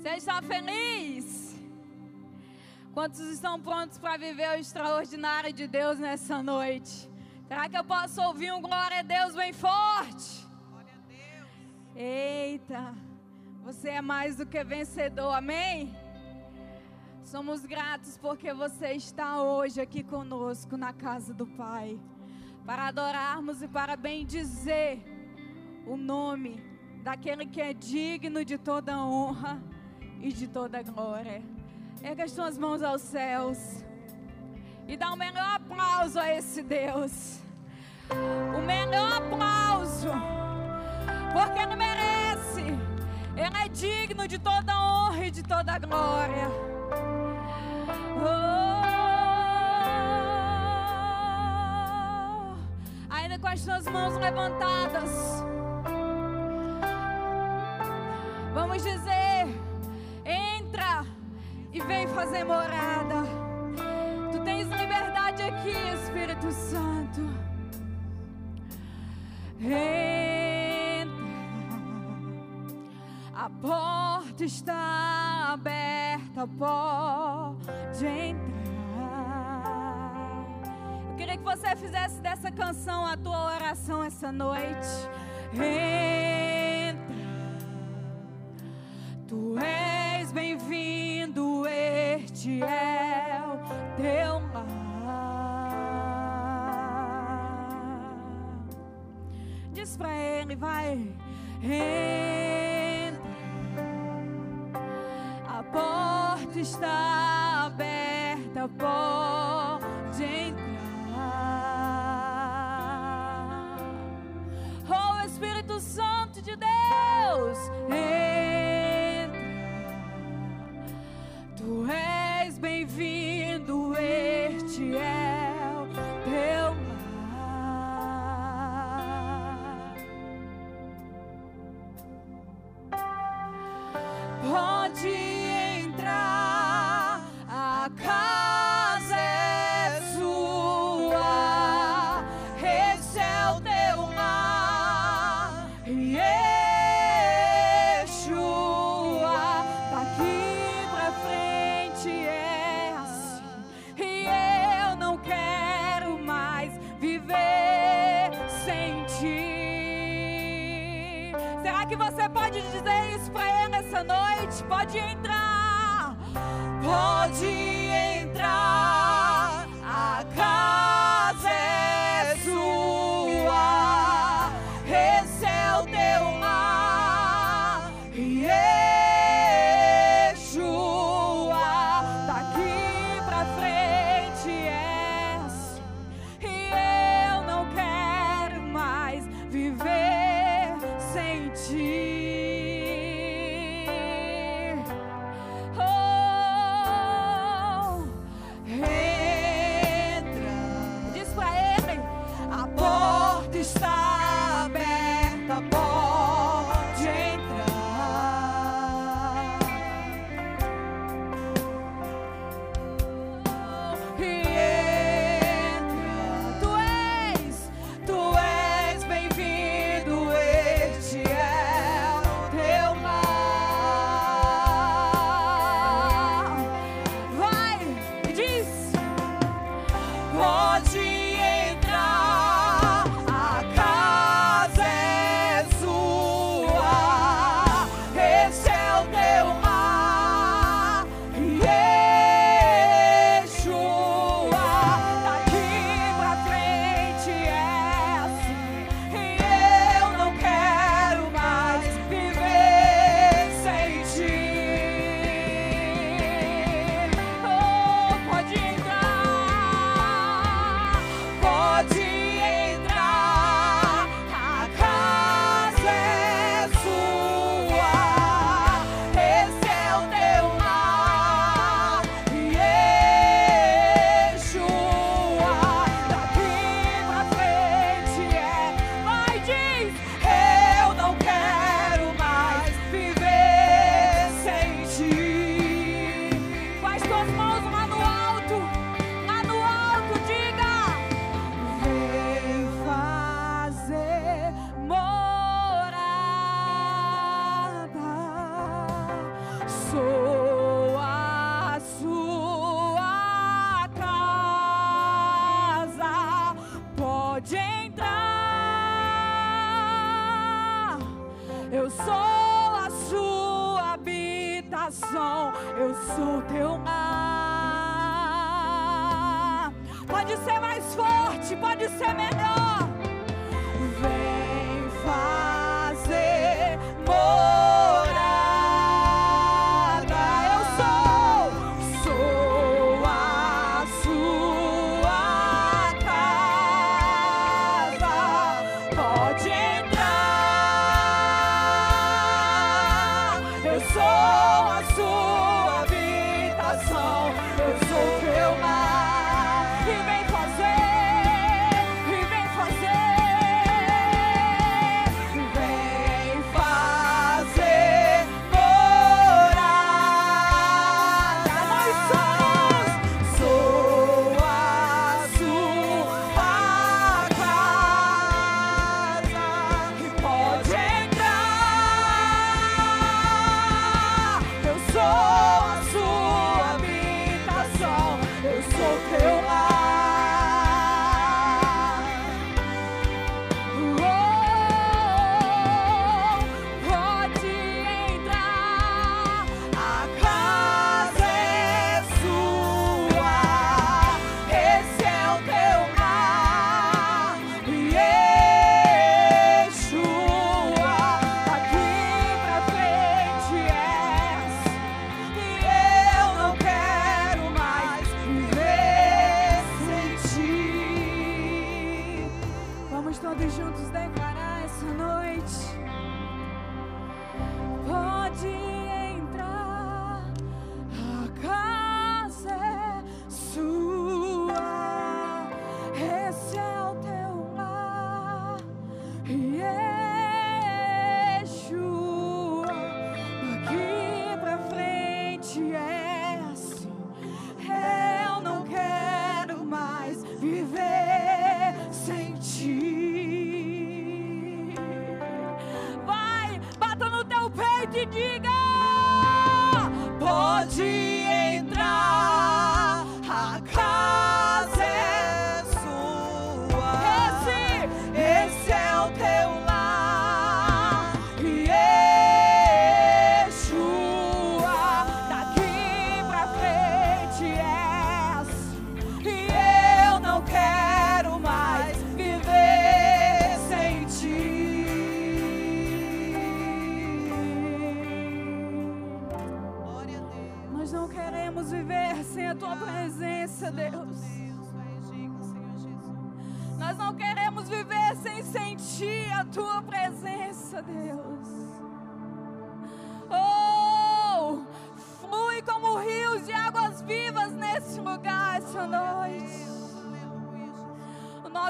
Você está feliz? Quantos estão prontos para viver o extraordinário de Deus nessa noite? Será que eu posso ouvir um glória a Deus bem forte? Glória a Deus. Eita, você é mais do que vencedor, amém? Somos gratos porque você está hoje aqui conosco na casa do Pai, para adorarmos e para bendizer o nome daquele que é digno de toda honra e de toda glória. Erga as tuas mãos aos céus e dá o melhor aplauso a esse Deus. O melhor aplauso, porque Ele merece, Ele é digno de toda honra e de toda glória. Oh, ainda com as tuas mãos levantadas, vamos dizer: e vem fazer morada. Tu tens liberdade aqui, Espírito Santo. Entra, a porta está aberta, pode entrar. Eu queria que você fizesse dessa canção a tua oração essa noite. Entra, tu és bem-vindo, este é o teu lar. Diz pra ele, vai. Entra. A porta está aberta, pode Pode entrar, pode entrar.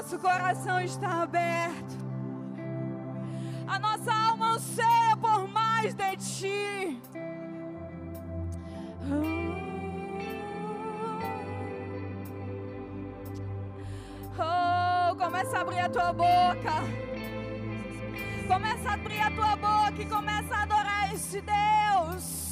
nosso coração está aberto. A nossa alma anseia por mais de ti. Oh, começa a abrir a tua boca. Começa a abrir a tua boca e começa a adorar esse Deus.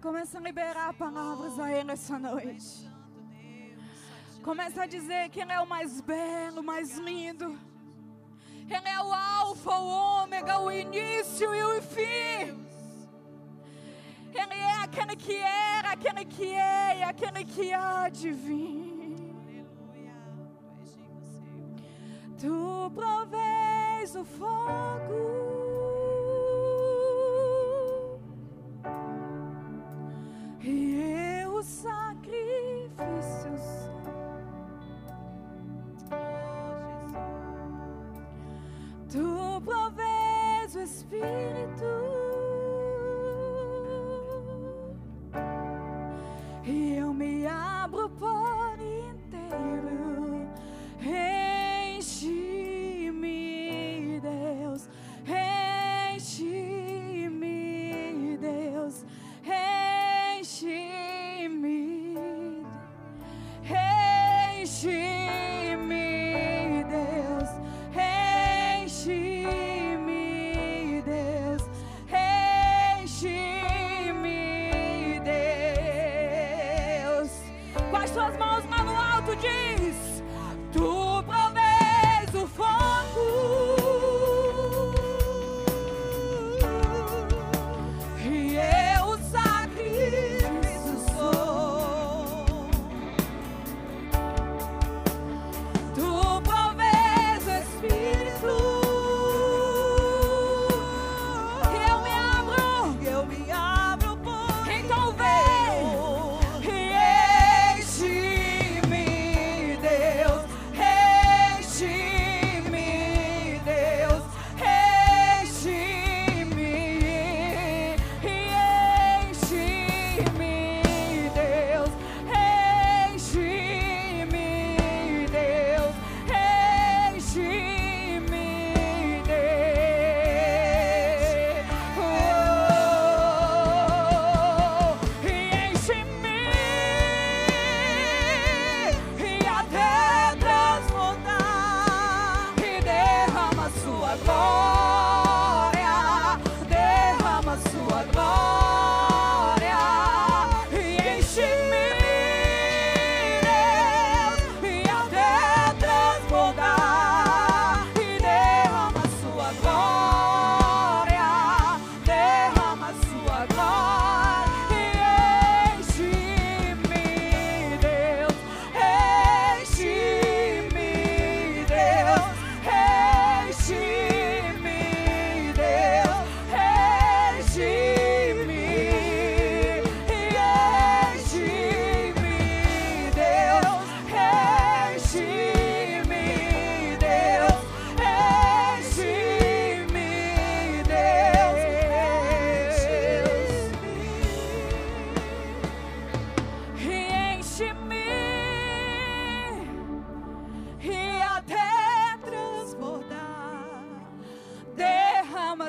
Começa a liberar palavras a Ele essa noite. Começa a dizer que Ele é o mais belo, o mais lindo. Ele é o Alfa, o Ômega, o início e o fim. Ele é aquele que era, aquele que é e aquele que há de vir. Tu provês o fogo. Espírito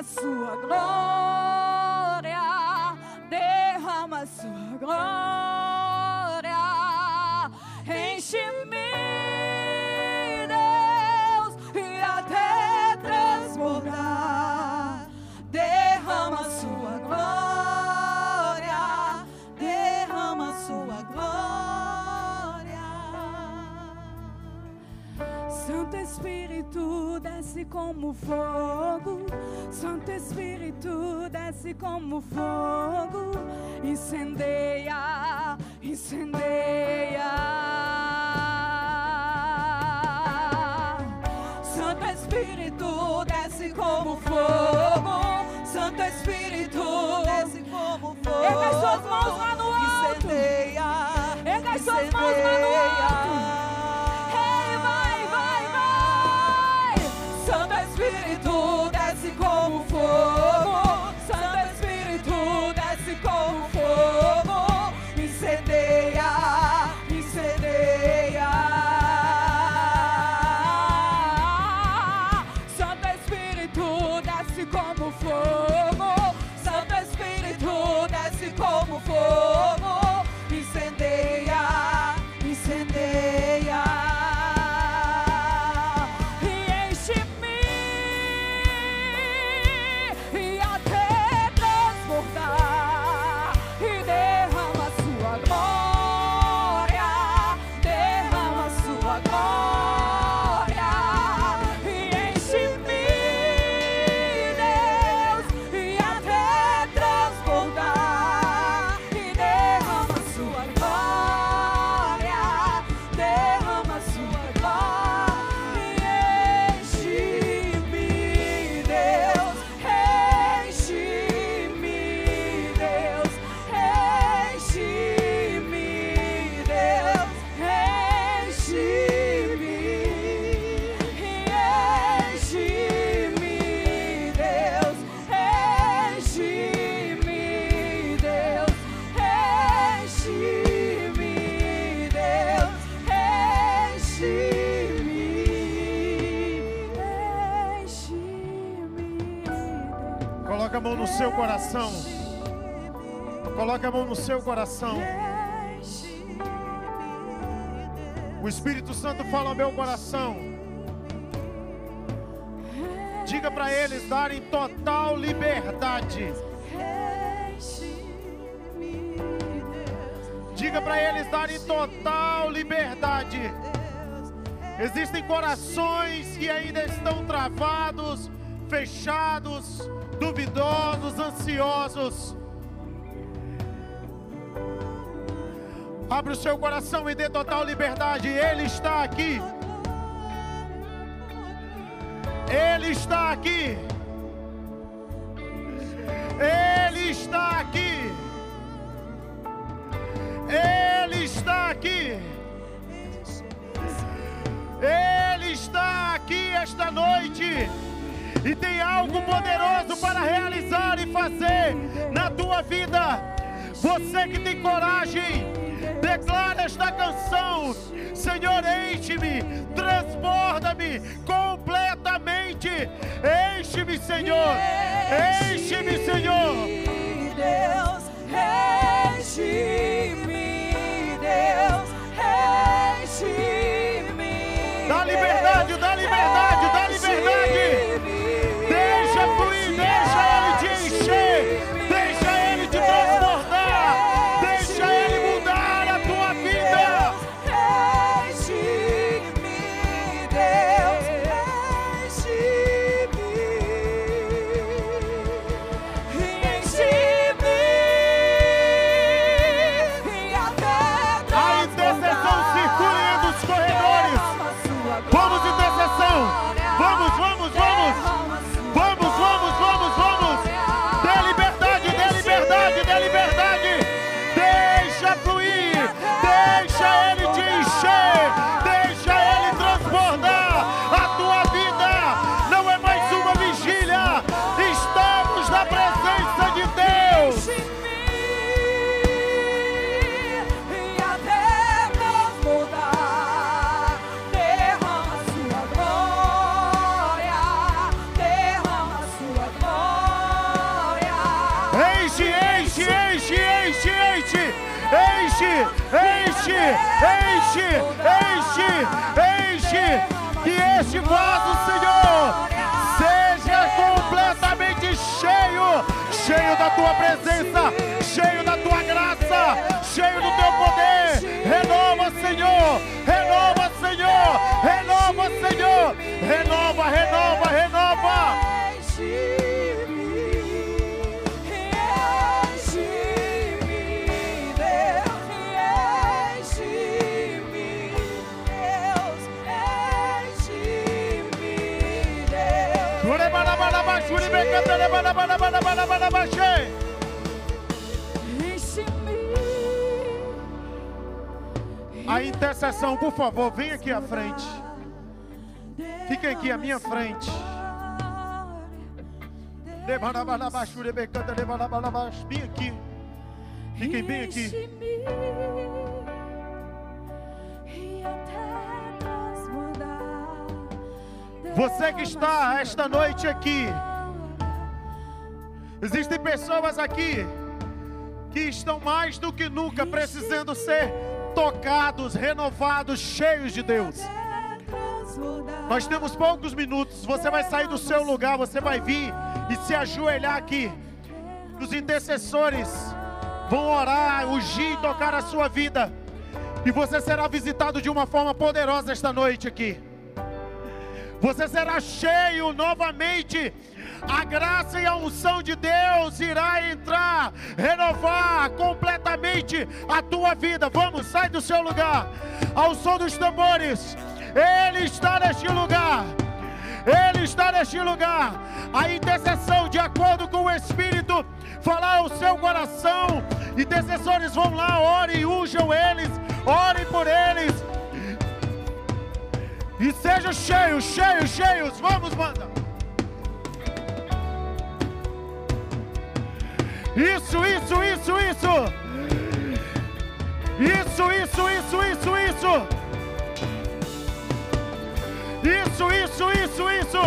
sua glória, derrama sua glória, desce como fogo, Santo Espírito desce como fogo, incendeia, incendeia. Santo Espírito desce como fogo, Santo Espírito desce como fogo. Erga as suas mãos lá no alto. Incendeia. Erga as suas mãos lá no alto. Coloque a mão no seu coração. O Espírito Santo fala ao meu coração. Diga para eles darem total liberdade. Diga para eles darem total liberdade. Existem corações que ainda estão travados, fechados, duvidosos, ansiosos. Abre o seu coração e dê total liberdade. Ele está aqui. Ele está aqui. Ele está aqui. Ele está aqui. Ele está aqui esta noite. E tem algo poderoso para realizar e fazer na tua vida. Você que tem coragem, declara esta canção: Senhor, enche-me, transborda-me completamente. Enche-me, Senhor. Enche-me, Senhor. Deus, enche-me, Deus, enche-me. Dá liberdade, dá liberdade, dá liberdade. enche, enche, que este vaso, Senhor, seja completamente cheio, cheio da tua presença, cheio da tua graça, cheio do teu poder. Renova, Senhor, renova, Senhor, renova, Senhor, renova, renova, renova. renova. Rabachei. A intercessão, por favor, vem aqui à frente. Fiquem aqui à minha frente. Vem aqui. Fiquem bem aqui. Você que está esta noite aqui. Existem pessoas aqui que estão mais do que nunca precisando ser tocados, renovados, cheios de Deus. Nós temos poucos minutos. Você vai sair do seu lugar, você vai vir e se ajoelhar aqui. Os intercessores vão orar, ungir e tocar a sua vida. E você será visitado de uma forma poderosa esta noite aqui. Você será cheio novamente a graça e a unção de Deus irá entrar, renovar completamente a tua vida. Vamos, sai do seu lugar, ao som dos tambores. Ele está neste lugar. Ele está neste lugar. A intercessão, de acordo com o Espírito, falar ao seu coração. Intercessores vão lá, orem, unjam eles, orem por eles. E sejam cheios, cheios, cheios. Vamos, manda. Isso, isso, isso, isso. Isso, isso, isso, isso, isso. Isso, isso, isso, isso.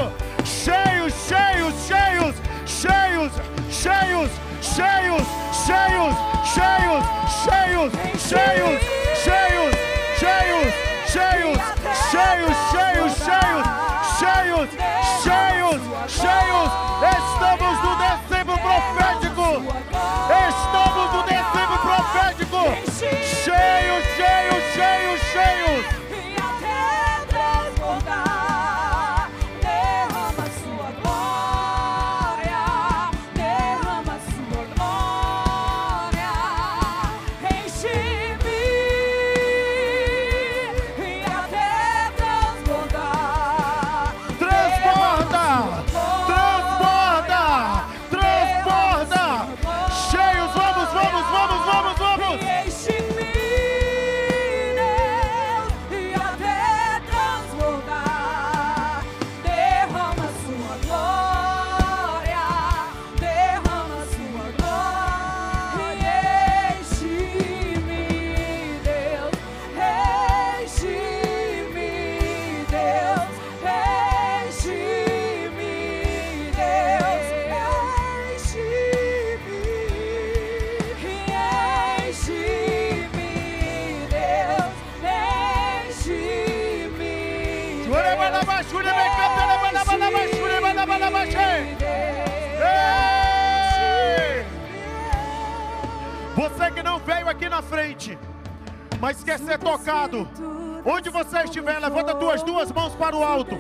Cheios, cheios, cheios, cheios, cheios, cheios, cheios, cheios, cheios, cheios, cheios, cheios, cheios, cheios, cheios, cheios, cheios, cheios, cheios. Tuas duas mãos para o alto.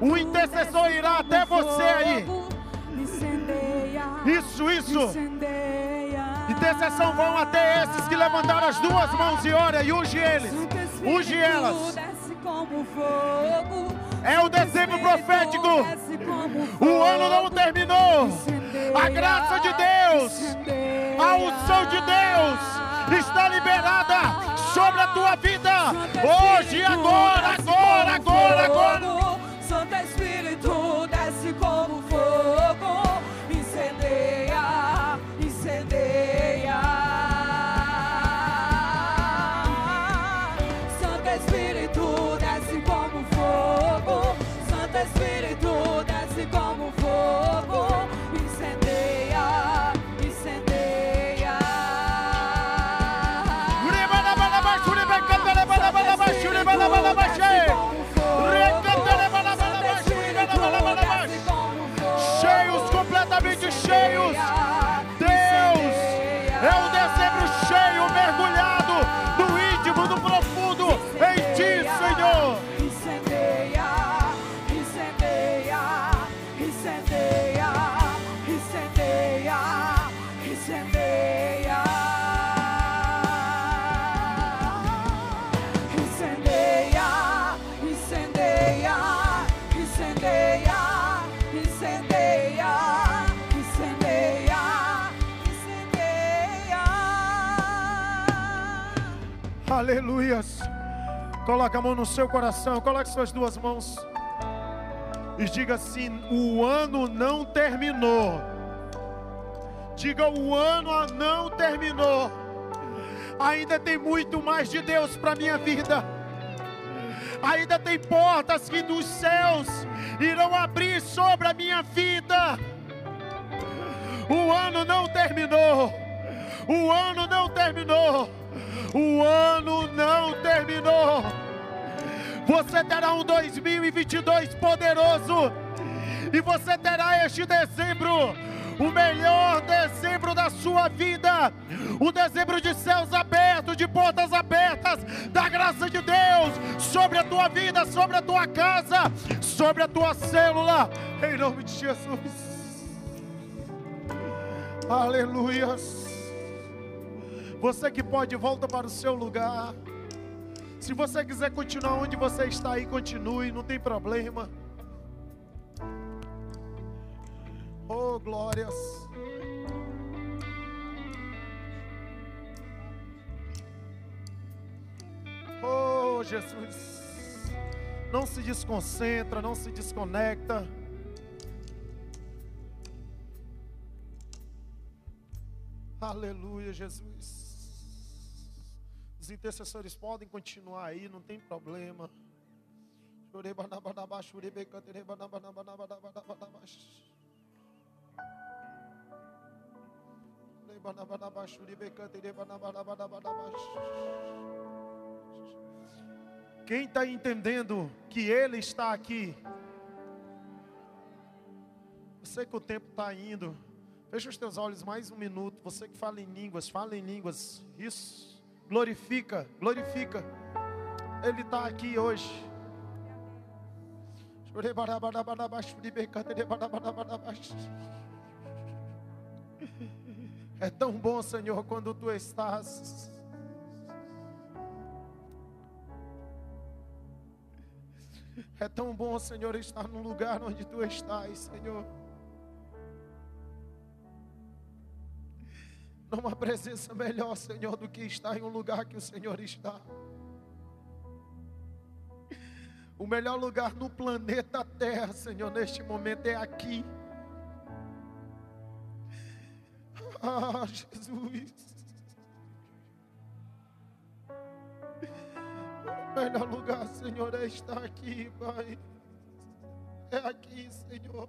O intercessor irá até você aí. Isso, isso. Intercessão vão até esses que levantaram as duas mãos e ora e unge eles. Unge elas. É o dezembro profético. O ano não terminou. A graça de Deus, a unção de Deus está liberada sobre a tua vida. Hoje, agora, agora, Coloca a mão no seu coração, coloque suas duas mãos. E diga assim: o ano não terminou. Diga: o ano não terminou. Ainda tem muito mais de Deus para minha vida. Ainda tem portas que dos céus irão abrir sobre a minha vida. O ano não terminou. O ano não terminou. O ano não terminou. Você terá um 2022 poderoso. E você terá este dezembro, o melhor dezembro da sua vida. Um dezembro de céus abertos, de portas abertas, da graça de Deus sobre a tua vida, sobre a tua casa, sobre a tua célula. Em nome de Jesus. Aleluias. Você que pode, volta para o seu lugar. Se você quiser continuar onde você está aí, continue, não tem problema. Oh, glórias. Oh, Jesus. Não se desconcentra, não se desconecta. Aleluia, Jesus. Os intercessores podem continuar aí, não tem problema. Quem está entendendo que Ele está aqui? Eu sei que o tempo está indo. Fecha os teus olhos mais um minuto. Você que fala em línguas, fala em línguas. Isso. Glorifica, glorifica. Ele está aqui hoje. É tão bom, Senhor, quando tu estás. É tão bom, Senhor, estar no lugar onde tu estás, Senhor. Há presença melhor, Senhor, do que estar em um lugar que o Senhor está. O melhor lugar no planeta Terra, Senhor, neste momento é aqui. Ah, Jesus. O melhor lugar, Senhor, é estar aqui, Pai. É aqui, Senhor.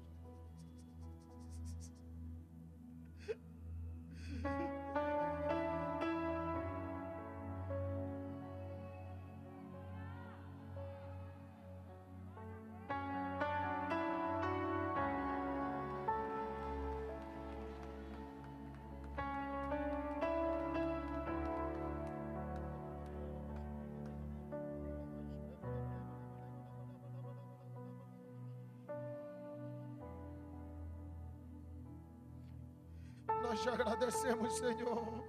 te agradecemos, Senhor.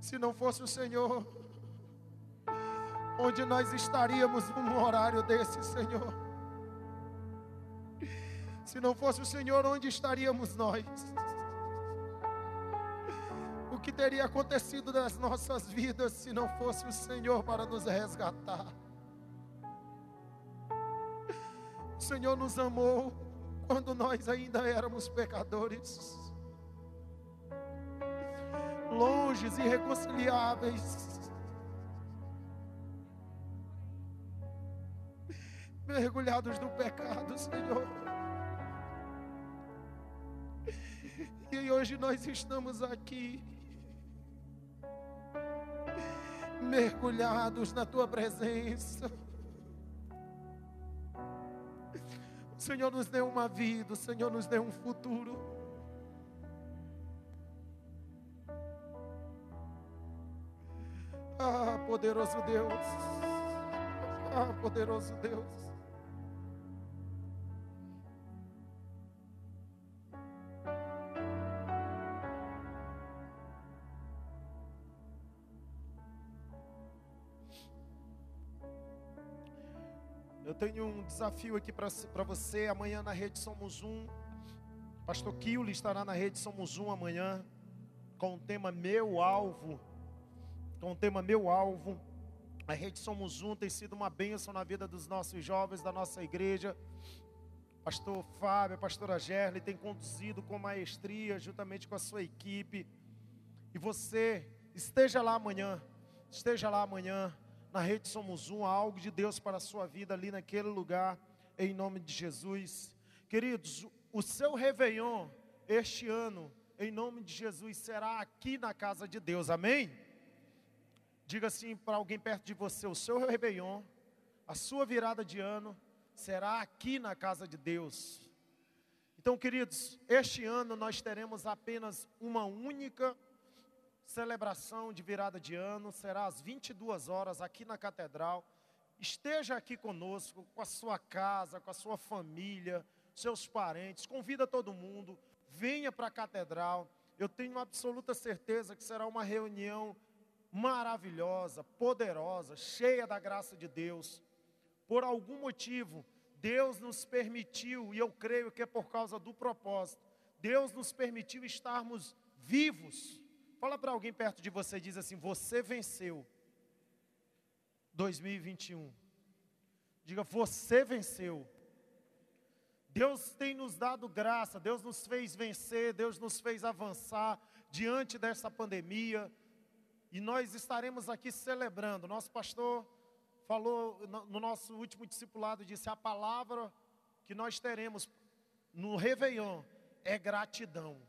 Se não fosse o Senhor, onde nós estaríamos num horário desse, Senhor? Se não fosse o Senhor, onde estaríamos nós? O que teria acontecido nas nossas vidas se não fosse o Senhor para nos resgatar? O Senhor nos amou quando nós ainda éramos pecadores, longes, irreconciliáveis, mergulhados no pecado, Senhor. E hoje nós estamos aqui, mergulhados na Tua presença. Senhor nos deu uma vida, Senhor nos deu um futuro. Ah, poderoso Deus. Ah, poderoso Deus. Tenho um desafio aqui para você. Amanhã na rede Somos Um. Pastor Kiuli estará na rede Somos Um amanhã. Com o tema Meu Alvo. Com o tema Meu Alvo. A rede Somos Um tem sido uma bênção na vida dos nossos jovens, da nossa igreja. Pastor Fábio, a pastora Gerli tem conduzido com maestria, juntamente com a sua equipe. E você esteja lá amanhã. Esteja lá amanhã na rede Somos Um, algo de Deus para a sua vida ali naquele lugar, em nome de Jesus. Queridos, o seu Réveillon este ano, em nome de Jesus, será aqui na casa de Deus, amém? Diga assim para alguém perto de você: o seu Réveillon, a sua virada de ano, será aqui na casa de Deus. Então, queridos, este ano nós teremos apenas uma única celebração de virada de ano será às 22 horas aqui na catedral. Esteja aqui conosco, com a sua casa, com a sua família, seus parentes, convida todo mundo, venha para a catedral. Eu tenho absoluta certeza que será uma reunião maravilhosa, poderosa, cheia da graça de Deus. Por algum motivo, Deus nos permitiu, e eu creio que é por causa do propósito, Deus nos permitiu estarmos vivos Fala para alguém perto de você e diz assim: Você venceu 2021. Diga, você venceu Deus tem nos dado graça, Deus nos fez vencer, Deus nos fez avançar diante dessa pandemia. E nós estaremos aqui celebrando. Nosso pastor falou no nosso último discipulado, disse: a palavra que nós teremos no Réveillon é gratidão.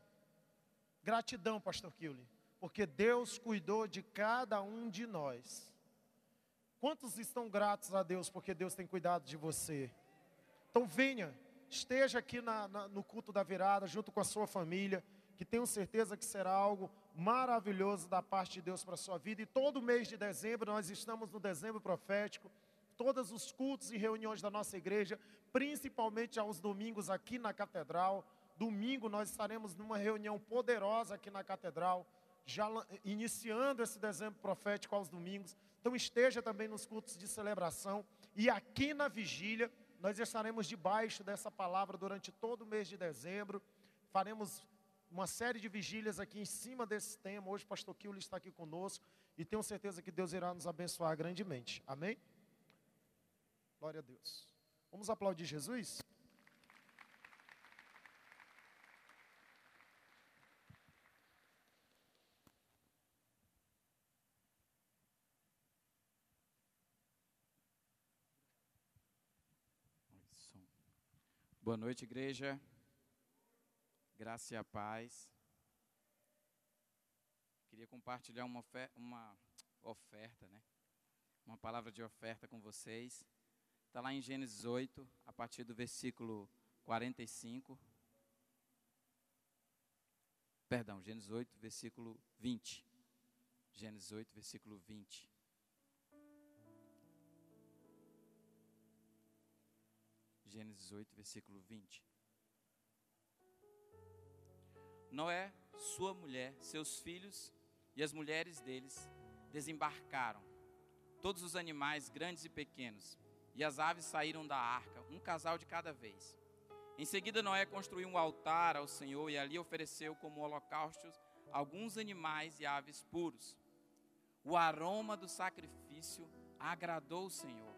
Gratidão, pastor Kiuli, porque Deus cuidou de cada um de nós. Quantos estão gratos a Deus porque Deus tem cuidado de você? Então venha, esteja aqui na, na, no culto da virada, junto com a sua família, que tenho certeza que será algo maravilhoso da parte de Deus para a sua vida. E todo mês de dezembro, nós estamos no dezembro profético, todos os cultos e reuniões da nossa igreja, principalmente aos domingos aqui na catedral. Domingo nós estaremos numa reunião poderosa aqui na catedral, já iniciando esse dezembro profético aos domingos. Então esteja também nos cultos de celebração e aqui na vigília nós estaremos debaixo dessa palavra durante todo o mês de dezembro. Faremos uma série de vigílias aqui em cima desse tema. Hoje o pastor Kiuli está aqui conosco e tenho certeza que Deus irá nos abençoar grandemente. Amém? Glória a Deus. Vamos aplaudir Jesus? Boa noite, igreja. Graça e a paz. Queria compartilhar uma, uma oferta, né? Uma palavra de oferta com vocês. Está lá em Gênesis 8, a partir do versículo 45. Perdão, Gênesis 8, versículo 20. Gênesis 8, versículo 20. Gênesis 8, versículo 20. Noé, sua mulher, seus filhos e as mulheres deles desembarcaram. Todos os animais, grandes e pequenos, e as aves saíram da arca, um casal de cada vez. Em seguida, Noé construiu um altar ao Senhor e ali ofereceu como holocaustos alguns animais e aves puros. O aroma do sacrifício agradou o Senhor,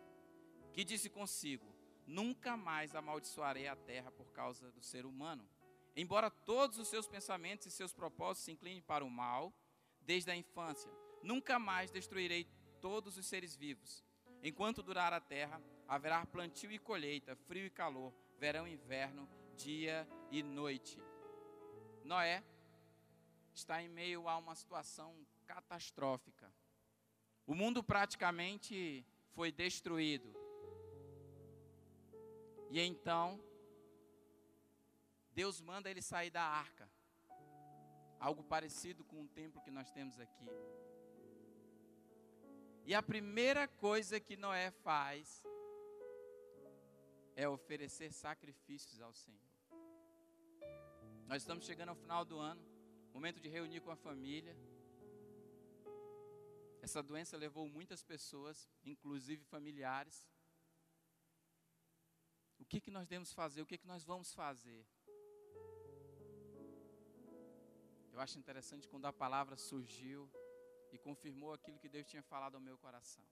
que disse consigo: nunca mais amaldiçoarei a terra por causa do ser humano. Embora todos os seus pensamentos e seus propósitos se inclinem para o mal, desde a infância, nunca mais destruirei todos os seres vivos. Enquanto durar a terra, haverá plantio e colheita, frio e calor, verão e inverno, dia e noite. Noé está em meio a uma situação catastrófica. O mundo praticamente foi destruído. E então, Deus manda ele sair da arca. Algo parecido com o templo que nós temos aqui. E a primeira coisa que Noé faz é oferecer sacrifícios ao Senhor. Nós estamos chegando ao final do ano, momento de reunir com a família. Essa doença levou muitas pessoas, inclusive familiares, o que, que nós devemos fazer? O que, que nós vamos fazer? Eu acho interessante quando a palavra surgiu e confirmou aquilo que Deus tinha falado ao meu coração.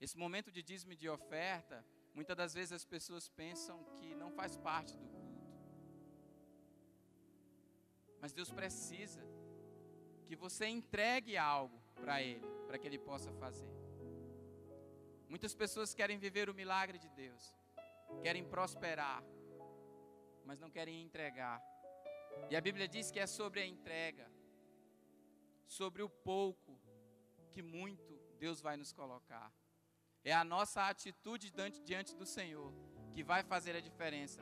Esse momento de dízimo e de oferta, muitas das vezes as pessoas pensam que não faz parte do culto. Mas Deus precisa que você entregue algo para Ele, para que Ele possa fazer. Muitas pessoas querem viver o milagre de Deus, querem prosperar, mas não querem entregar. E a Bíblia diz que é sobre a entrega, sobre o pouco que muito Deus vai nos colocar. É a nossa atitude diante do Senhor que vai fazer a diferença.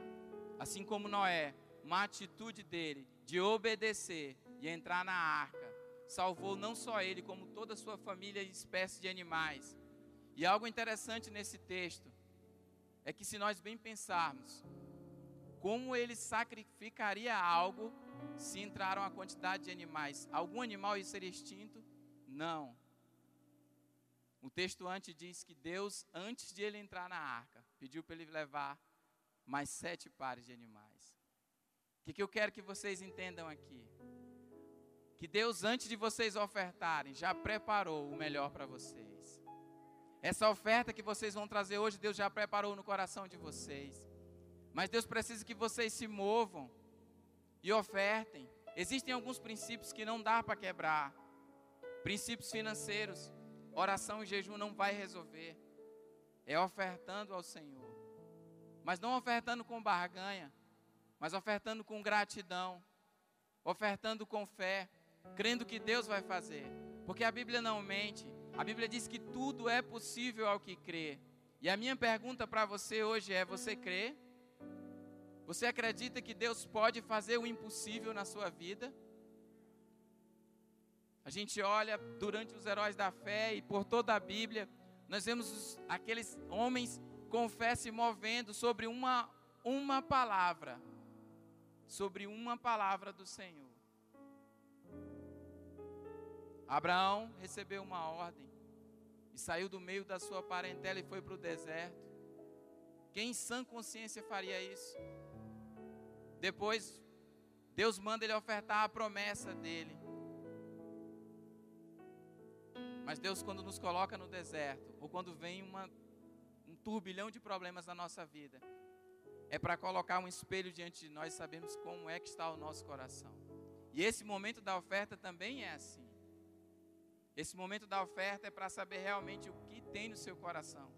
Assim como Noé, uma atitude dele de obedecer e entrar na arca, salvou não só ele, como toda a sua família e espécie de animais. E algo interessante nesse texto é que se nós bem pensarmos, como ele sacrificaria algo se entraram a quantidade de animais? Algum animal ia ser extinto? Não. O texto antes diz que Deus, antes de ele entrar na arca, pediu para ele levar mais sete pares de animais. O que, que eu quero que vocês entendam aqui? Que Deus, antes de vocês ofertarem, já preparou o melhor para vocês. Essa oferta que vocês vão trazer hoje, Deus já preparou no coração de vocês. Mas Deus precisa que vocês se movam e ofertem. Existem alguns princípios que não dá para quebrar. Princípios financeiros. Oração e jejum não vai resolver. É ofertando ao Senhor. Mas não ofertando com barganha, mas ofertando com gratidão, ofertando com fé, crendo que Deus vai fazer. Porque a Bíblia não mente. A Bíblia diz que tudo é possível ao que crê. E a minha pergunta para você hoje é: você crê? Você acredita que Deus pode fazer o impossível na sua vida? A gente olha durante os heróis da fé e por toda a Bíblia, nós vemos os, aqueles homens com fé se movendo sobre uma, uma palavra, sobre uma palavra do Senhor. Abraão recebeu uma ordem e saiu do meio da sua parentela e foi para o deserto. Quem em sã consciência faria isso? Depois, Deus manda ele ofertar a promessa dele. Mas Deus, quando nos coloca no deserto, ou quando vem uma, um turbilhão de problemas na nossa vida, é para colocar um espelho diante de nós e sabermos como é que está o nosso coração. E esse momento da oferta também é assim. Esse momento da oferta é para saber realmente o que tem no seu coração.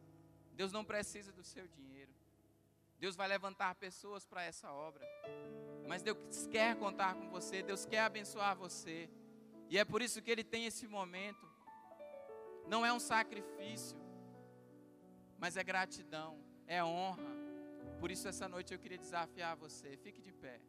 Deus não precisa do seu dinheiro. Deus vai levantar pessoas para essa obra. Mas Deus quer contar com você, Deus quer abençoar você. E é por isso que Ele tem esse momento não é um sacrifício, mas é gratidão, é honra. Por isso, essa noite eu queria desafiar você. Fique de pé.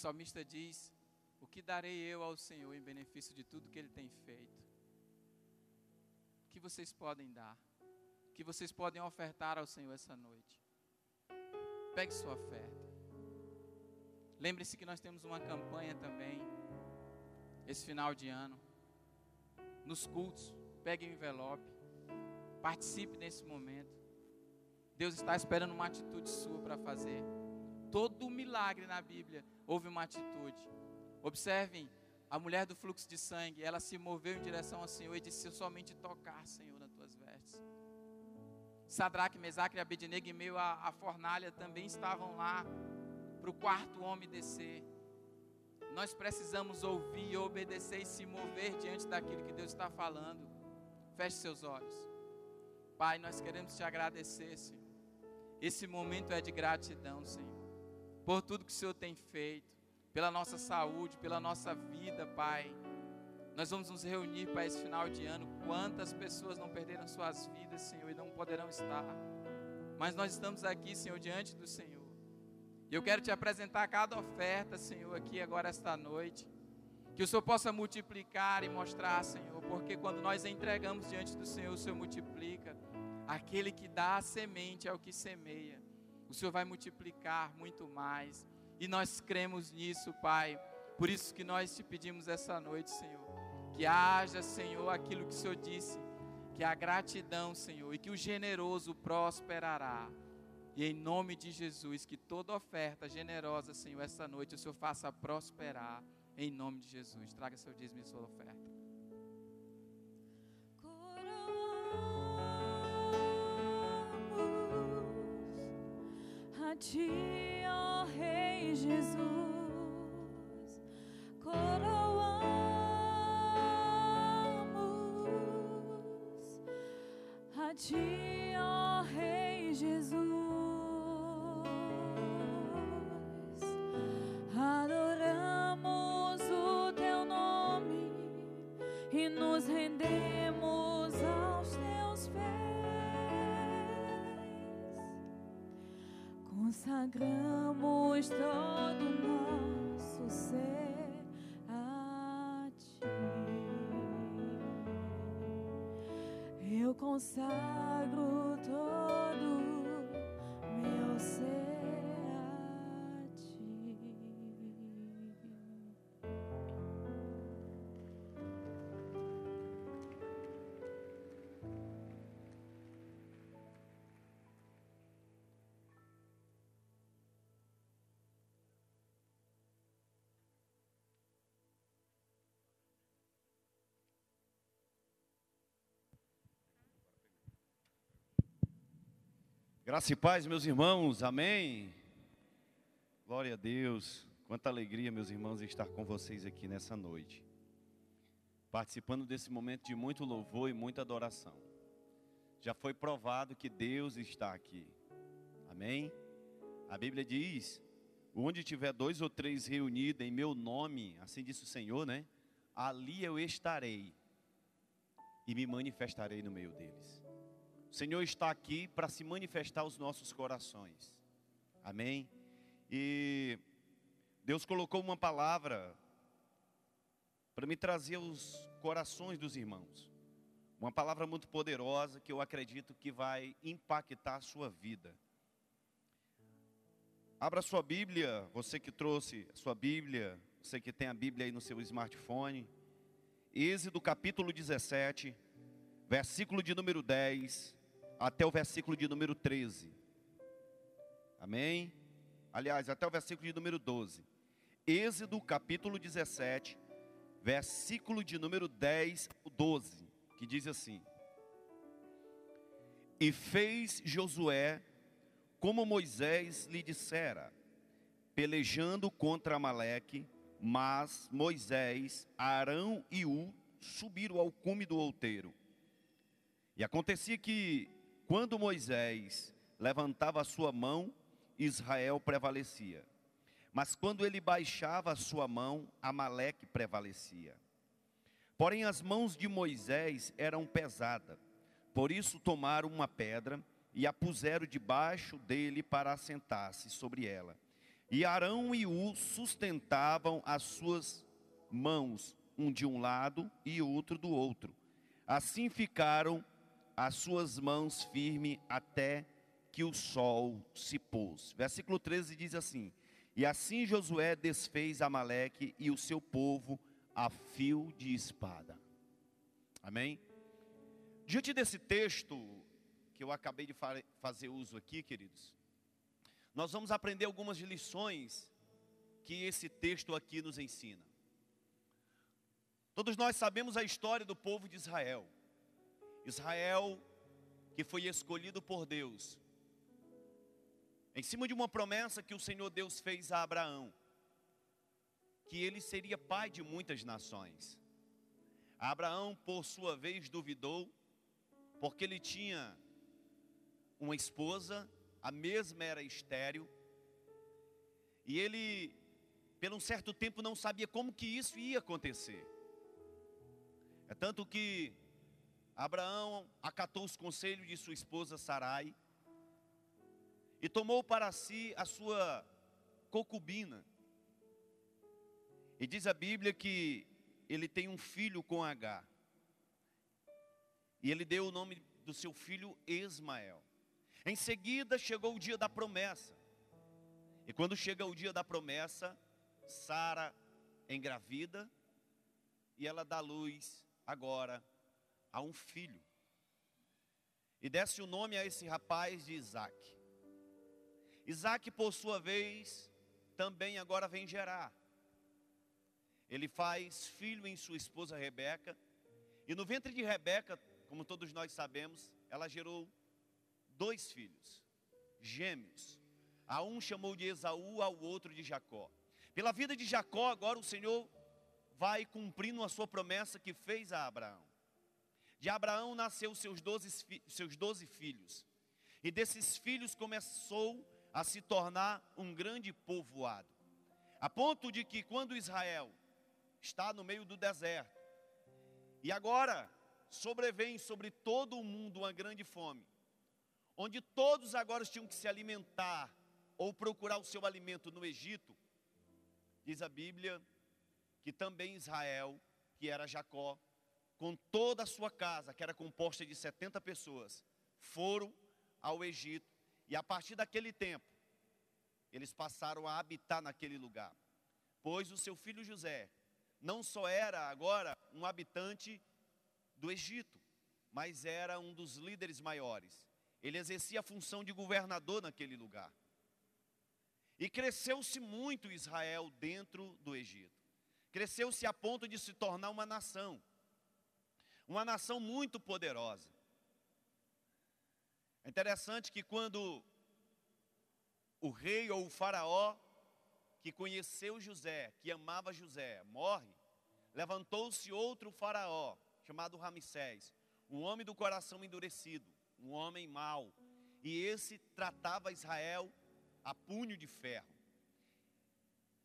Salmista diz: O que darei eu ao Senhor em benefício de tudo que Ele tem feito? O que vocês podem dar? O que vocês podem ofertar ao Senhor essa noite? Pegue sua oferta. Lembre-se que nós temos uma campanha também, esse final de ano. Nos cultos, pegue o envelope, participe nesse momento. Deus está esperando uma atitude sua para fazer. Todo milagre na Bíblia houve uma atitude. Observem a mulher do fluxo de sangue, ela se moveu em direção ao Senhor e disse: Eu somente tocar, Senhor, nas tuas vestes. Sadraque, Mesaque e Abednego, em meio à, à fornalha, também estavam lá para o quarto homem descer. Nós precisamos ouvir, obedecer e se mover diante daquilo que Deus está falando. Feche seus olhos. Pai, nós queremos te agradecer, Senhor. Esse momento é de gratidão, Senhor, por tudo que o Senhor tem feito, pela nossa saúde, pela nossa vida, Pai. Nós vamos nos reunir para esse final de ano. Quantas pessoas não perderam suas vidas, Senhor, e não poderão estar. Mas nós estamos aqui, Senhor, diante do Senhor. E eu quero te apresentar cada oferta, Senhor, aqui agora esta noite. Que o Senhor possa multiplicar e mostrar, Senhor, porque quando nós entregamos diante do Senhor, o Senhor multiplica. Aquele que dá a semente é o que semeia. O Senhor vai multiplicar muito mais. E nós cremos nisso, Pai. Por isso que nós te pedimos essa noite, Senhor. Que haja, Senhor, aquilo que o Senhor disse. Que a gratidão, Senhor, e que o generoso prosperará. E em nome de Jesus, que toda oferta generosa, Senhor, essa noite o Senhor faça prosperar. Em nome de Jesus. Traga seu dízimo e sua oferta. A ti, ó Rei Jesus, coroamos a ti, ó Rei Jesus. Adoramos o teu nome e nos rendemos Consagramos todo nosso ser a ti. Eu consagro todo Graça e paz, meus irmãos, amém. Glória a Deus. Quanta alegria, meus irmãos, estar com vocês aqui nessa noite, participando desse momento de muito louvor e muita adoração. Já foi provado que Deus está aqui, amém. A Bíblia diz: onde tiver dois ou três reunidos em meu nome, assim disse o Senhor, né? Ali eu estarei e me manifestarei no meio deles. O Senhor está aqui para se manifestar aos nossos corações. Amém? E Deus colocou uma palavra para me trazer os corações dos irmãos. Uma palavra muito poderosa que eu acredito que vai impactar a sua vida. Abra sua Bíblia, você que trouxe a sua Bíblia, você que tem a Bíblia aí no seu smartphone. Êxodo capítulo 17, versículo de número 10 até o versículo de número 13. Amém? Aliás, até o versículo de número 12. Êxodo capítulo 17, versículo de número 10 ao 12, que diz assim: E fez Josué como Moisés lhe dissera, pelejando contra Amaleque, mas Moisés, Arão e U subiram ao cume do outeiro. E acontecia que quando Moisés levantava a sua mão, Israel prevalecia. Mas quando ele baixava a sua mão, Amaleque prevalecia. Porém, as mãos de Moisés eram pesadas. Por isso tomaram uma pedra e a puseram debaixo dele para assentar-se sobre ela. E Arão e U sustentavam as suas mãos, um de um lado e outro do outro. Assim ficaram as suas mãos firmes até que o sol se pôs. Versículo 13 diz assim: E assim Josué desfez Amaleque e o seu povo a fio de espada. Amém? Diante desse texto que eu acabei de fazer uso aqui, queridos, nós vamos aprender algumas lições que esse texto aqui nos ensina. Todos nós sabemos a história do povo de Israel. Israel, que foi escolhido por Deus, em cima de uma promessa que o Senhor Deus fez a Abraão, que ele seria pai de muitas nações. Abraão, por sua vez, duvidou, porque ele tinha uma esposa, a mesma era estéril, e ele, por um certo tempo, não sabia como que isso ia acontecer. É tanto que Abraão acatou os conselhos de sua esposa Sarai e tomou para si a sua concubina. E diz a Bíblia que ele tem um filho com H. E ele deu o nome do seu filho Ismael. Em seguida chegou o dia da promessa. E quando chega o dia da promessa, Sara engravida e ela dá luz agora a um filho. E desce o nome a esse rapaz de Isaac. Isaac, por sua vez, também agora vem gerar. Ele faz filho em sua esposa Rebeca. E no ventre de Rebeca, como todos nós sabemos, ela gerou dois filhos, gêmeos. A um chamou de Esaú, ao outro de Jacó. Pela vida de Jacó, agora o Senhor vai cumprindo a sua promessa que fez a Abraão. De Abraão nasceu seus doze, seus doze filhos. E desses filhos começou a se tornar um grande povoado. A ponto de que quando Israel está no meio do deserto, e agora sobrevém sobre todo o mundo uma grande fome, onde todos agora tinham que se alimentar ou procurar o seu alimento no Egito, diz a Bíblia que também Israel, que era Jacó, com toda a sua casa, que era composta de 70 pessoas, foram ao Egito e a partir daquele tempo, eles passaram a habitar naquele lugar. Pois o seu filho José não só era agora um habitante do Egito, mas era um dos líderes maiores. Ele exercia a função de governador naquele lugar. E cresceu-se muito Israel dentro do Egito. Cresceu-se a ponto de se tornar uma nação uma nação muito poderosa. É interessante que quando o rei ou o faraó que conheceu José, que amava José, morre, levantou-se outro faraó, chamado Ramsés, um homem do coração endurecido, um homem mau, e esse tratava Israel a punho de ferro.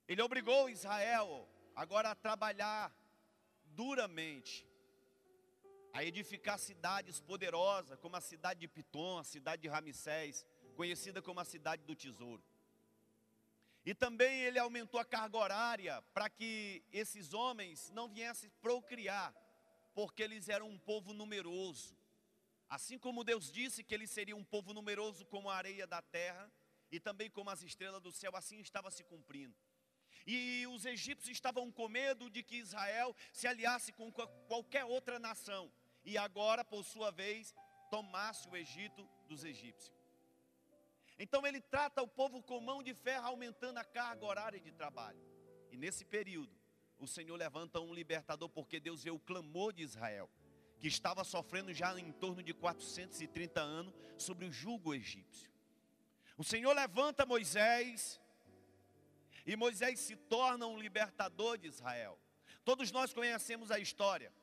Ele obrigou Israel agora a trabalhar duramente, a edificar cidades poderosas, como a cidade de Pitom, a cidade de Ramsés, conhecida como a cidade do tesouro. E também ele aumentou a carga horária para que esses homens não viessem procriar, porque eles eram um povo numeroso. Assim como Deus disse que eles seriam um povo numeroso como a areia da terra e também como as estrelas do céu, assim estava se cumprindo. E os egípcios estavam com medo de que Israel se aliasse com qualquer outra nação e agora, por sua vez, tomasse o Egito dos egípcios. Então ele trata o povo com mão de ferro, aumentando a carga horária de trabalho. E nesse período, o Senhor levanta um libertador, porque Deus vê o clamor de Israel, que estava sofrendo já em torno de 430 anos sobre o jugo egípcio. O Senhor levanta Moisés, e Moisés se torna um libertador de Israel. Todos nós conhecemos a história.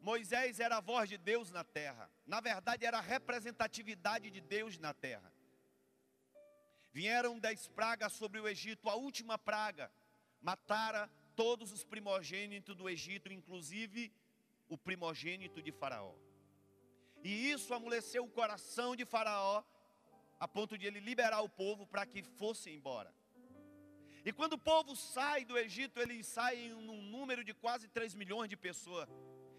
Moisés era a voz de Deus na terra. Na verdade, era a representatividade de Deus na terra. Vieram dez pragas sobre o Egito, a última praga matara todos os primogênitos do Egito, inclusive o primogênito de Faraó. E isso amoleceu o coração de Faraó, a ponto de ele liberar o povo para que fosse embora. E quando o povo sai do Egito, eles saem num número de quase 3 milhões de pessoas.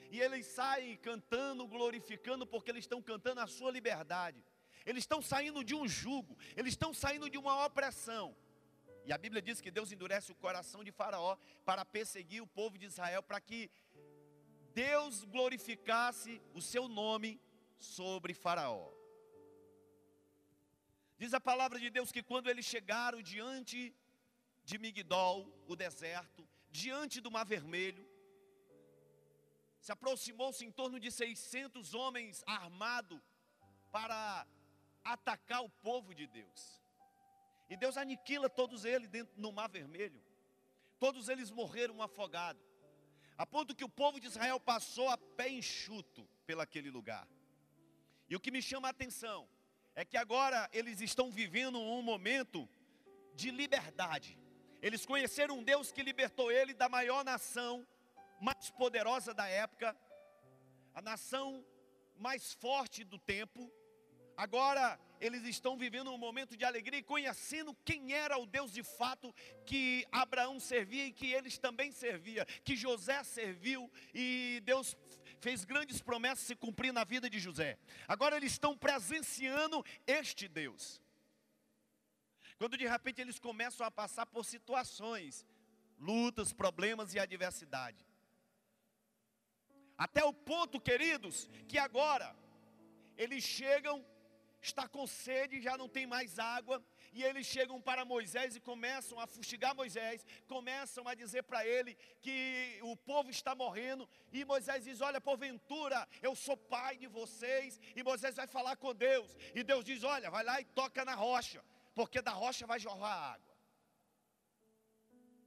E eles saem cantando, glorificando, porque eles estão cantando a sua liberdade. Eles estão saindo de um jugo, eles estão saindo de uma opressão. E a Bíblia diz que Deus endurece o coração de Faraó para perseguir o povo de Israel, para que Deus glorificasse o seu nome sobre Faraó. Diz a palavra de Deus que quando eles chegaram diante de Migdol, o deserto, diante do Mar Vermelho, se aproximou-se em torno de 600 homens armados para atacar o povo de Deus. E Deus aniquila todos eles dentro no Mar Vermelho. Todos eles morreram afogados. A ponto que o povo de Israel passou a pé enxuto pelaquele lugar. E o que me chama a atenção é que agora eles estão vivendo um momento de liberdade. Eles conheceram um Deus que libertou ele da maior nação, mais poderosa da época, a nação mais forte do tempo, Agora eles estão vivendo um momento de alegria e conhecendo quem era o Deus de fato que Abraão servia e que eles também serviam, que José serviu e Deus fez grandes promessas se cumprir na vida de José. Agora eles estão presenciando este Deus. Quando de repente eles começam a passar por situações, lutas, problemas e adversidade. Até o ponto, queridos, que agora eles chegam está com sede, já não tem mais água, e eles chegam para Moisés e começam a fustigar Moisés, começam a dizer para ele que o povo está morrendo, e Moisés diz: Olha, porventura eu sou pai de vocês, e Moisés vai falar com Deus, e Deus diz: Olha, vai lá e toca na rocha, porque da rocha vai jorrar água.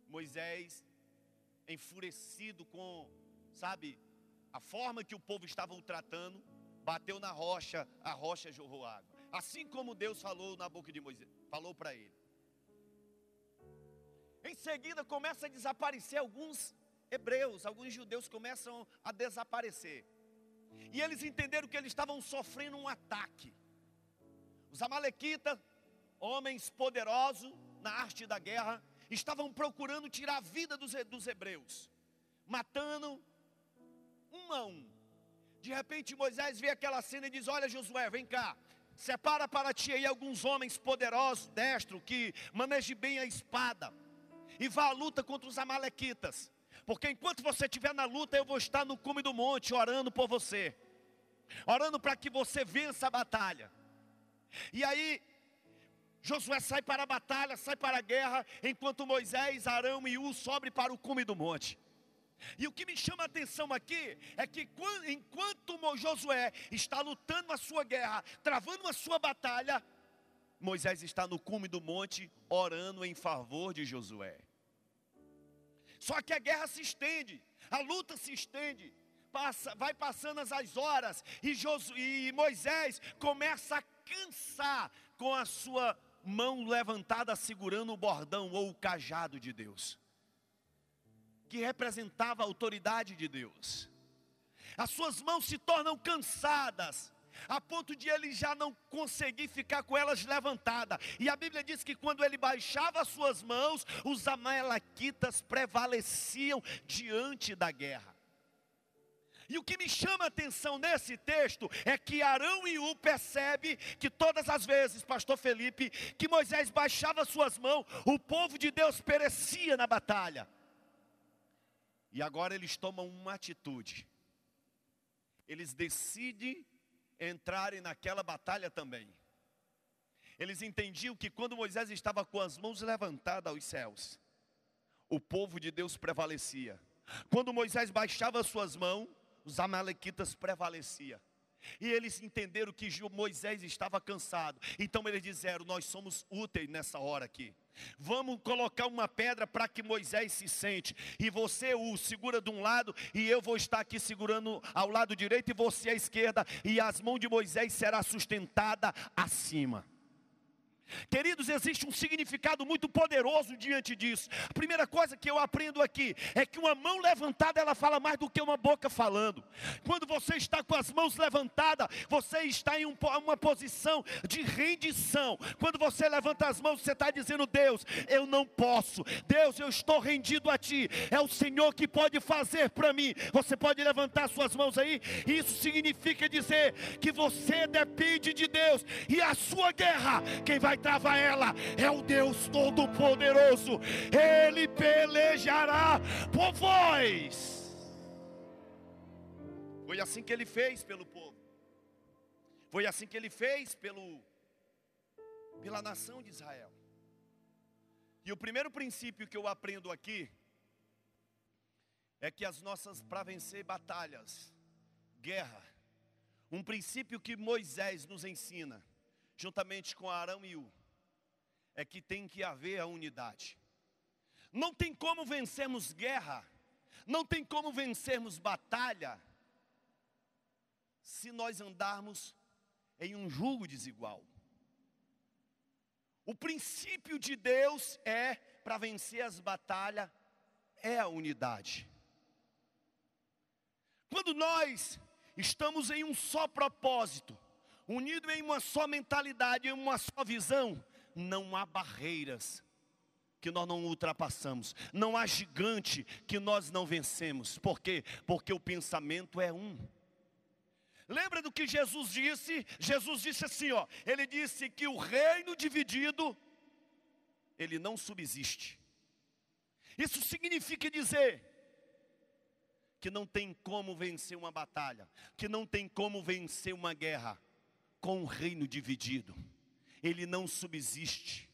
Moisés, enfurecido com, sabe, a forma que o povo estava o tratando, bateu na rocha, a rocha jorrou água. Assim como Deus falou na boca de Moisés, falou para ele. Em seguida começa a desaparecer alguns hebreus, alguns judeus começam a desaparecer. E eles entenderam que eles estavam sofrendo um ataque. Os amalequitas, homens poderosos na arte da guerra, estavam procurando tirar a vida dos, dos hebreus, matando um a um. De repente Moisés vê aquela cena e diz: Olha, Josué, vem cá. Separa para ti aí alguns homens poderosos, destro, que maneje bem a espada. E vá à luta contra os amalequitas. Porque enquanto você estiver na luta, eu vou estar no cume do monte orando por você. Orando para que você vença a batalha. E aí, Josué sai para a batalha, sai para a guerra, enquanto Moisés, Arão e U sobem para o cume do monte. E o que me chama a atenção aqui é que enquanto Josué está lutando a sua guerra, travando a sua batalha, Moisés está no cume do monte orando em favor de Josué. Só que a guerra se estende, a luta se estende, passa, vai passando as horas e, Josué, e Moisés começa a cansar com a sua mão levantada segurando o bordão ou o cajado de Deus que representava a autoridade de Deus. As suas mãos se tornam cansadas, a ponto de ele já não conseguir ficar com elas levantadas. E a Bíblia diz que quando ele baixava as suas mãos, os amalequitas prevaleciam diante da guerra. E o que me chama a atenção nesse texto é que Arão e U percebe que todas as vezes, pastor Felipe, que Moisés baixava suas mãos, o povo de Deus perecia na batalha. E agora eles tomam uma atitude. Eles decidem entrarem naquela batalha também. Eles entendiam que quando Moisés estava com as mãos levantadas aos céus, o povo de Deus prevalecia. Quando Moisés baixava suas mãos, os amalequitas prevaleciam. E eles entenderam que Moisés estava cansado. Então eles disseram: Nós somos úteis nessa hora aqui. Vamos colocar uma pedra para que Moisés se sente. E você o segura de um lado, e eu vou estar aqui segurando ao lado direito, e você à esquerda, e as mãos de Moisés será sustentada acima. Queridos, existe um significado muito poderoso diante disso. A primeira coisa que eu aprendo aqui é que uma mão levantada ela fala mais do que uma boca falando. Quando você está com as mãos levantadas, você está em um, uma posição de rendição. Quando você levanta as mãos, você está dizendo: Deus, eu não posso. Deus, eu estou rendido a Ti. É o Senhor que pode fazer para mim. Você pode levantar suas mãos aí. Isso significa dizer que você depende de Deus e a sua guerra. Quem vai trava ela é o Deus Todo-Poderoso, Ele pelejará por vós. Foi assim que ele fez pelo povo, foi assim que ele fez pelo, pela nação de Israel. E o primeiro princípio que eu aprendo aqui é que as nossas, para vencer batalhas, guerra, um princípio que Moisés nos ensina, juntamente com Arão e U, é que tem que haver a unidade. Não tem como vencermos guerra, não tem como vencermos batalha, se nós andarmos em um julgo desigual. O princípio de Deus é, para vencer as batalhas, é a unidade. Quando nós estamos em um só propósito, unido em uma só mentalidade, em uma só visão, não há barreiras que nós não ultrapassamos, não há gigante que nós não vencemos. Por quê? Porque o pensamento é um. Lembra do que Jesus disse? Jesus disse assim, ó, ele disse que o reino dividido ele não subsiste. Isso significa dizer que não tem como vencer uma batalha, que não tem como vencer uma guerra com o reino dividido. Ele não subsiste,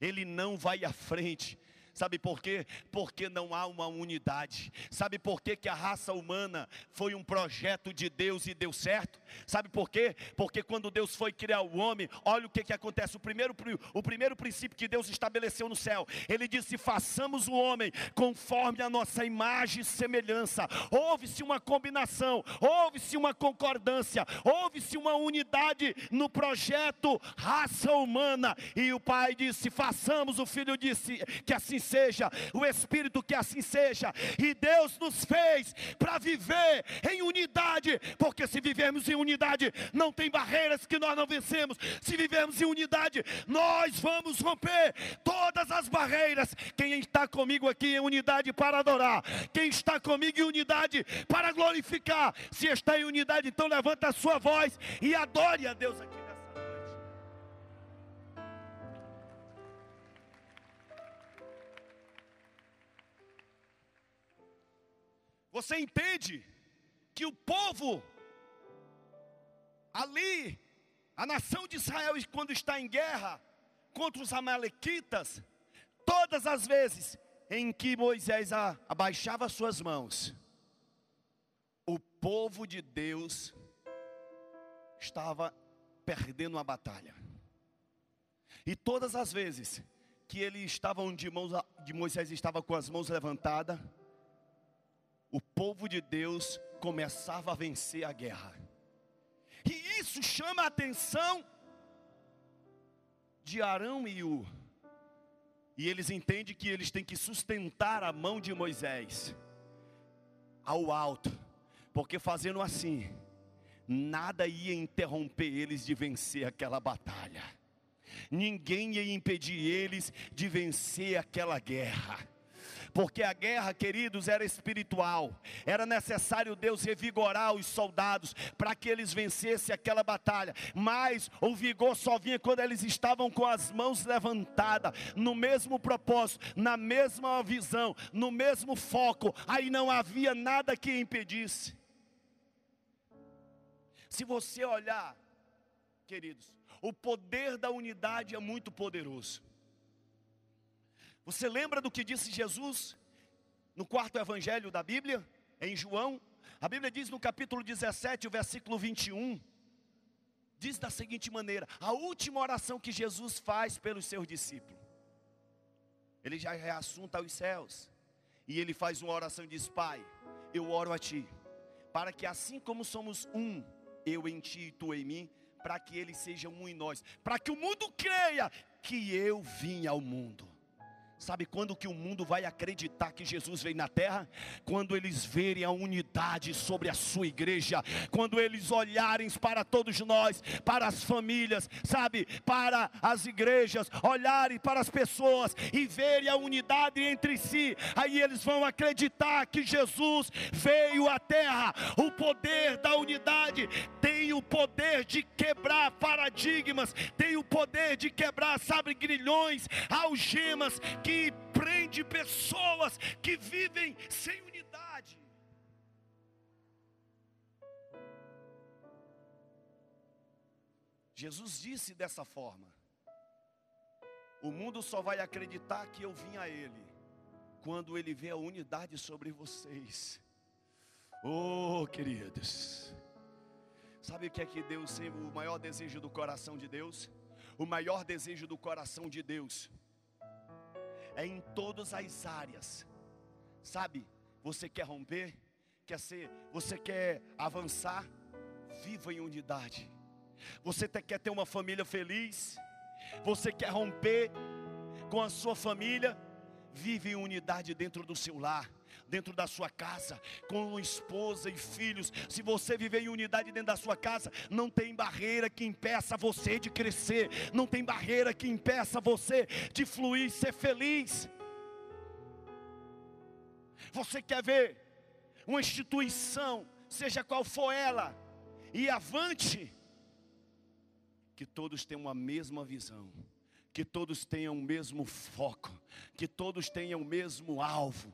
ele não vai à frente, Sabe por quê? Porque não há uma unidade. Sabe por quê que a raça humana foi um projeto de Deus e deu certo? Sabe por quê? Porque quando Deus foi criar o homem, olha o que, que acontece. O primeiro, o primeiro princípio que Deus estabeleceu no céu, Ele disse: façamos o homem conforme a nossa imagem e semelhança. Houve-se uma combinação, houve-se uma concordância, houve-se uma unidade no projeto raça humana. E o pai disse: façamos, o filho disse que assim seja, o Espírito que assim seja. E Deus nos fez para viver em unidade, porque se vivermos em unidade, não tem barreiras que nós não vencemos. Se vivermos em unidade, nós vamos romper todas as barreiras. Quem está comigo aqui em unidade para adorar, quem está comigo em unidade para glorificar, se está em unidade, então levanta a sua voz e adore a Deus aqui. Você entende que o povo ali, a nação de Israel, quando está em guerra contra os amalequitas, todas as vezes em que Moisés abaixava suas mãos, o povo de Deus estava perdendo uma batalha. E todas as vezes que ele estava de mãos, de Moisés estava com as mãos levantadas, o povo de Deus começava a vencer a guerra. E isso chama a atenção de Arão e U. E eles entendem que eles têm que sustentar a mão de Moisés ao alto, porque fazendo assim, nada ia interromper eles de vencer aquela batalha, ninguém ia impedir eles de vencer aquela guerra porque a guerra, queridos, era espiritual. Era necessário Deus revigorar os soldados para que eles vencessem aquela batalha. Mas o vigor só vinha quando eles estavam com as mãos levantadas, no mesmo propósito, na mesma visão, no mesmo foco. Aí não havia nada que impedisse. Se você olhar, queridos, o poder da unidade é muito poderoso. Você lembra do que disse Jesus no quarto evangelho da Bíblia, em João? A Bíblia diz no capítulo 17, o versículo 21, diz da seguinte maneira: a última oração que Jesus faz pelos seus discípulos. Ele já reassunta aos céus, e ele faz uma oração e diz: Pai, eu oro a Ti, para que assim como somos um, eu em Ti e Tu em mim, para que eles sejam um em nós, para que o mundo creia que eu vim ao mundo. Sabe quando que o mundo vai acreditar que Jesus veio na terra? Quando eles verem a unidade sobre a sua igreja, quando eles olharem para todos nós, para as famílias, sabe, para as igrejas, olharem para as pessoas e verem a unidade entre si, aí eles vão acreditar que Jesus veio à terra. O poder da unidade tem o poder de quebrar paradigmas, tem o poder de quebrar, sabe, grilhões, algemas que prende pessoas que vivem sem unidade. Jesus disse dessa forma: O mundo só vai acreditar que eu vim a Ele quando Ele vê a unidade sobre vocês. Oh, queridos, sabe o que é que Deus, o maior desejo do coração de Deus? O maior desejo do coração de Deus é em todas as áreas. Sabe? Você quer romper? Quer ser? Você quer avançar? Viva em unidade. Você quer ter uma família feliz? Você quer romper com a sua família? Vive em unidade dentro do seu lar dentro da sua casa, com esposa e filhos. Se você viver em unidade dentro da sua casa, não tem barreira que impeça você de crescer, não tem barreira que impeça você de fluir, ser feliz. Você quer ver uma instituição, seja qual for ela, e avante, que todos tenham a mesma visão, que todos tenham o mesmo foco, que todos tenham o mesmo alvo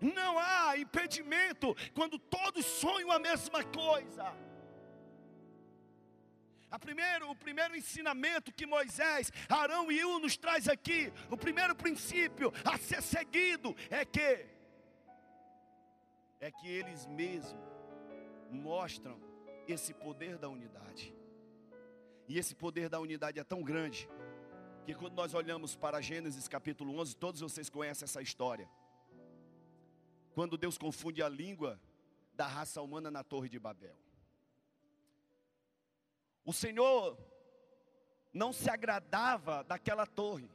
não há impedimento quando todos sonham a mesma coisa. A primeiro, o primeiro ensinamento que Moisés, Arão e U nos traz aqui, o primeiro princípio a ser seguido é que é que eles mesmos mostram esse poder da unidade. E esse poder da unidade é tão grande que quando nós olhamos para Gênesis capítulo 11, todos vocês conhecem essa história quando Deus confunde a língua da raça humana na Torre de Babel. O Senhor não se agradava daquela torre.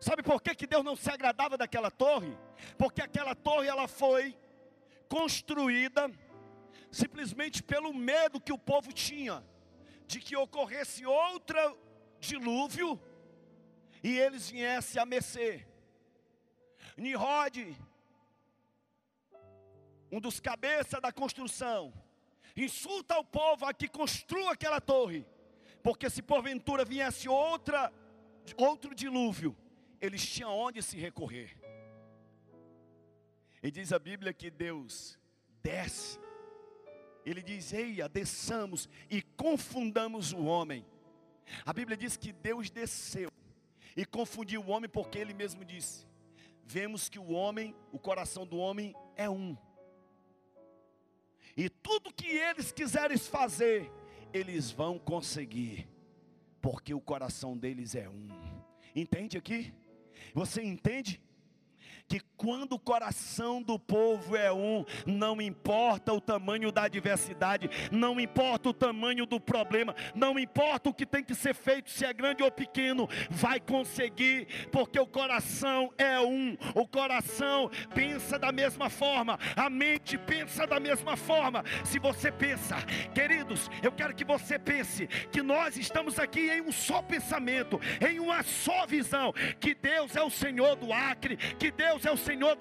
Sabe por que, que Deus não se agradava daquela torre? Porque aquela torre ela foi construída simplesmente pelo medo que o povo tinha de que ocorresse outro dilúvio e eles viessem a mecer. Nirod um dos cabeças da construção, insulta o povo a que construa aquela torre, porque se porventura viesse outra, outro dilúvio, eles tinham onde se recorrer. E diz a Bíblia que Deus desce, ele diz: Eia, desçamos e confundamos o homem. A Bíblia diz que Deus desceu e confundiu o homem porque ele mesmo disse: Vemos que o homem, o coração do homem é um. E tudo que eles quiserem fazer, eles vão conseguir, porque o coração deles é um. Entende aqui? Você entende? que quando o coração do povo é um, não importa o tamanho da adversidade, não importa o tamanho do problema, não importa o que tem que ser feito, se é grande ou pequeno, vai conseguir, porque o coração é um, o coração pensa da mesma forma, a mente pensa da mesma forma. Se você pensa, queridos, eu quero que você pense que nós estamos aqui em um só pensamento, em uma só visão, que Deus é o Senhor do Acre, que Deus é o Senhor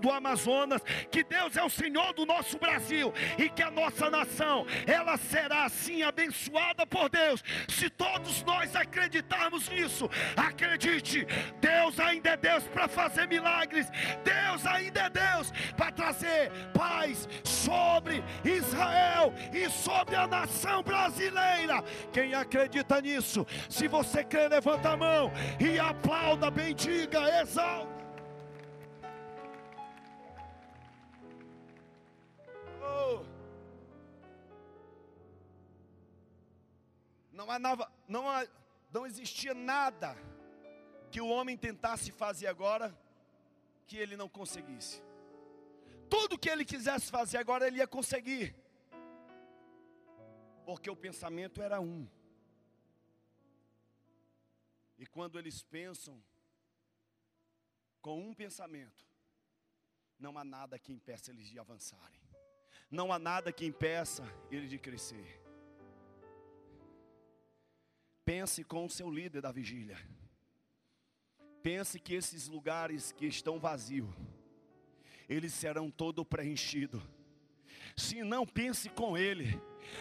do Amazonas, que Deus é o Senhor do nosso Brasil e que a nossa nação, ela será assim abençoada por Deus. Se todos nós acreditarmos nisso, acredite, Deus ainda é Deus para fazer milagres. Deus ainda é Deus para trazer paz sobre Israel e sobre a nação brasileira. Quem acredita nisso? Se você crê, levanta a mão e aplauda, bendiga, exalta. Não, há não, há, não existia nada que o homem tentasse fazer agora que ele não conseguisse. Tudo que ele quisesse fazer agora ele ia conseguir. Porque o pensamento era um. E quando eles pensam com um pensamento, não há nada que impeça eles de avançarem. Não há nada que impeça eles de crescer. Pense com o seu líder da vigília. Pense que esses lugares que estão vazios, eles serão todo preenchidos. Se não pense com ele,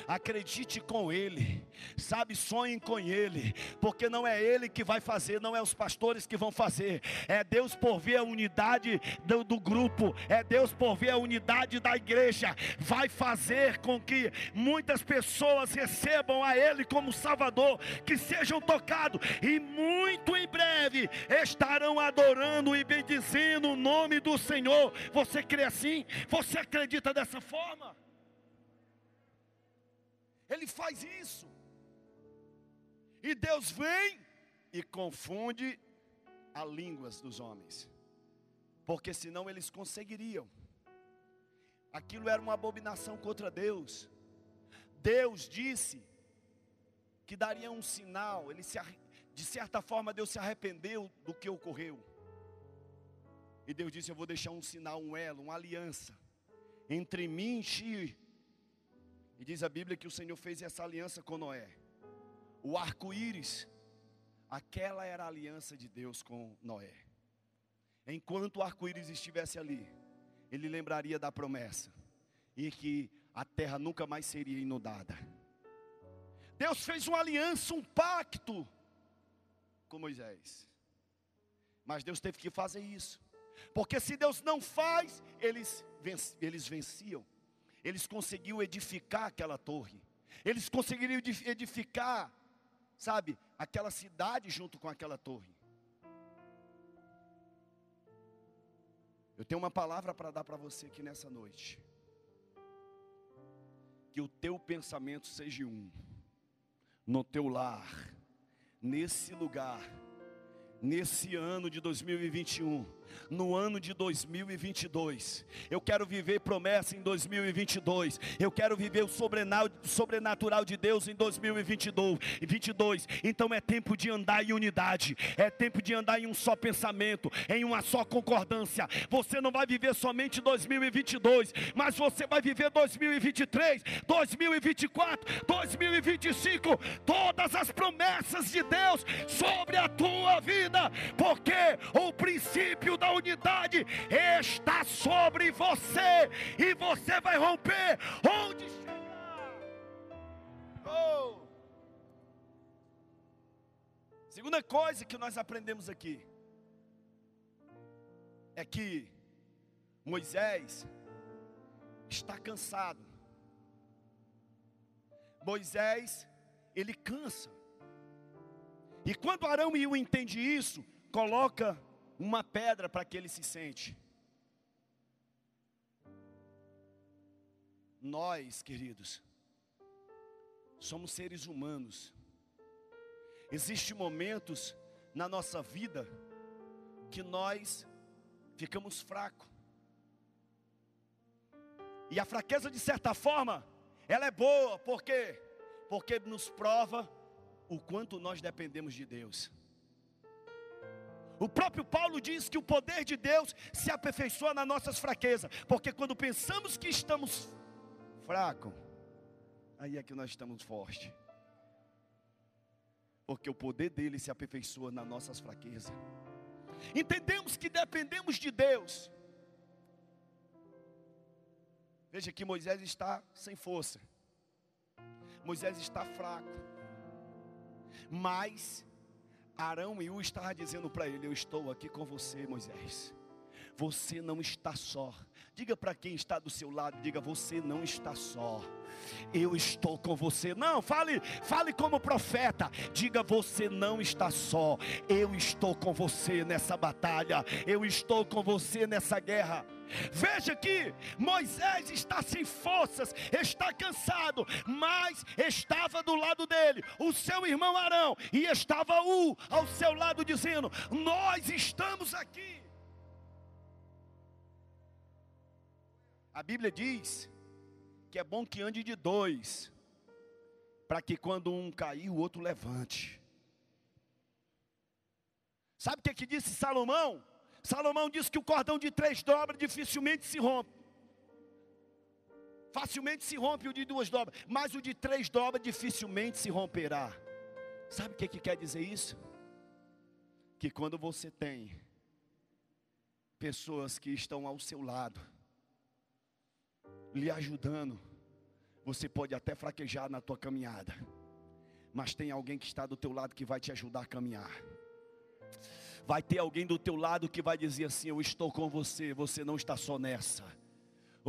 acredite com Ele, sabe, sonhem com Ele, porque não é Ele que vai fazer, não é os pastores que vão fazer, é Deus por ver a unidade do, do grupo, é Deus por ver a unidade da igreja, vai fazer com que muitas pessoas recebam a Ele como Salvador, que sejam tocados e muito em breve estarão adorando e bendizendo o nome do Senhor. Você crê assim? Você acredita dessa forma? Ele faz isso. E Deus vem e confunde as línguas dos homens. Porque senão eles conseguiriam. Aquilo era uma abominação contra Deus. Deus disse que daria um sinal, ele se, de certa forma Deus se arrependeu do que ocorreu. E Deus disse: Eu vou deixar um sinal, um elo, uma aliança entre mim e e diz a Bíblia que o Senhor fez essa aliança com Noé. O arco-íris, aquela era a aliança de Deus com Noé. Enquanto o arco-íris estivesse ali, ele lembraria da promessa e que a terra nunca mais seria inundada. Deus fez uma aliança, um pacto com Moisés. Mas Deus teve que fazer isso. Porque se Deus não faz, eles, eles venciam eles conseguiram edificar aquela torre, eles conseguiriam edificar, sabe, aquela cidade junto com aquela torre. Eu tenho uma palavra para dar para você aqui nessa noite. Que o teu pensamento seja um, no teu lar, nesse lugar, nesse ano de 2021 no ano de 2022. Eu quero viver promessa em 2022. Eu quero viver o sobrenatural de Deus em 2022. Então é tempo de andar em unidade. É tempo de andar em um só pensamento, em uma só concordância. Você não vai viver somente 2022, mas você vai viver 2023, 2024, 2025. Todas as promessas de Deus sobre a tua vida, porque o princípio da unidade está sobre você e você vai romper onde chegar. Oh. Segunda coisa que nós aprendemos aqui é que Moisés está cansado. Moisés, ele cansa. E quando Arão e o entende isso, coloca uma pedra para que ele se sente. Nós, queridos, somos seres humanos. Existem momentos na nossa vida que nós ficamos fracos. E a fraqueza, de certa forma, ela é boa, por quê? Porque nos prova o quanto nós dependemos de Deus. O próprio Paulo diz que o poder de Deus se aperfeiçoa nas nossas fraquezas, porque quando pensamos que estamos fracos, aí é que nós estamos fortes. Porque o poder dele se aperfeiçoa nas nossas fraquezas. Entendemos que dependemos de Deus. Veja que Moisés está sem força. Moisés está fraco. Mas Arão e U estavam dizendo para ele: Eu estou aqui com você, Moisés. Você não está só. Diga para quem está do seu lado, diga: Você não está só. Eu estou com você. Não, fale, fale como profeta. Diga: Você não está só. Eu estou com você nessa batalha. Eu estou com você nessa guerra. Veja que Moisés está sem forças, está cansado, mas estava do lado dele o seu irmão Arão, e estava U ao seu lado dizendo: Nós estamos aqui. A Bíblia diz que é bom que ande de dois, para que quando um cair, o outro levante. Sabe o que, que disse Salomão? Salomão disse que o cordão de três dobras dificilmente se rompe. Facilmente se rompe o de duas dobras, mas o de três dobras dificilmente se romperá. Sabe o que, que quer dizer isso? Que quando você tem pessoas que estão ao seu lado, lhe ajudando, você pode até fraquejar na tua caminhada, mas tem alguém que está do teu lado que vai te ajudar a caminhar. Vai ter alguém do teu lado que vai dizer assim: Eu estou com você, você não está só nessa.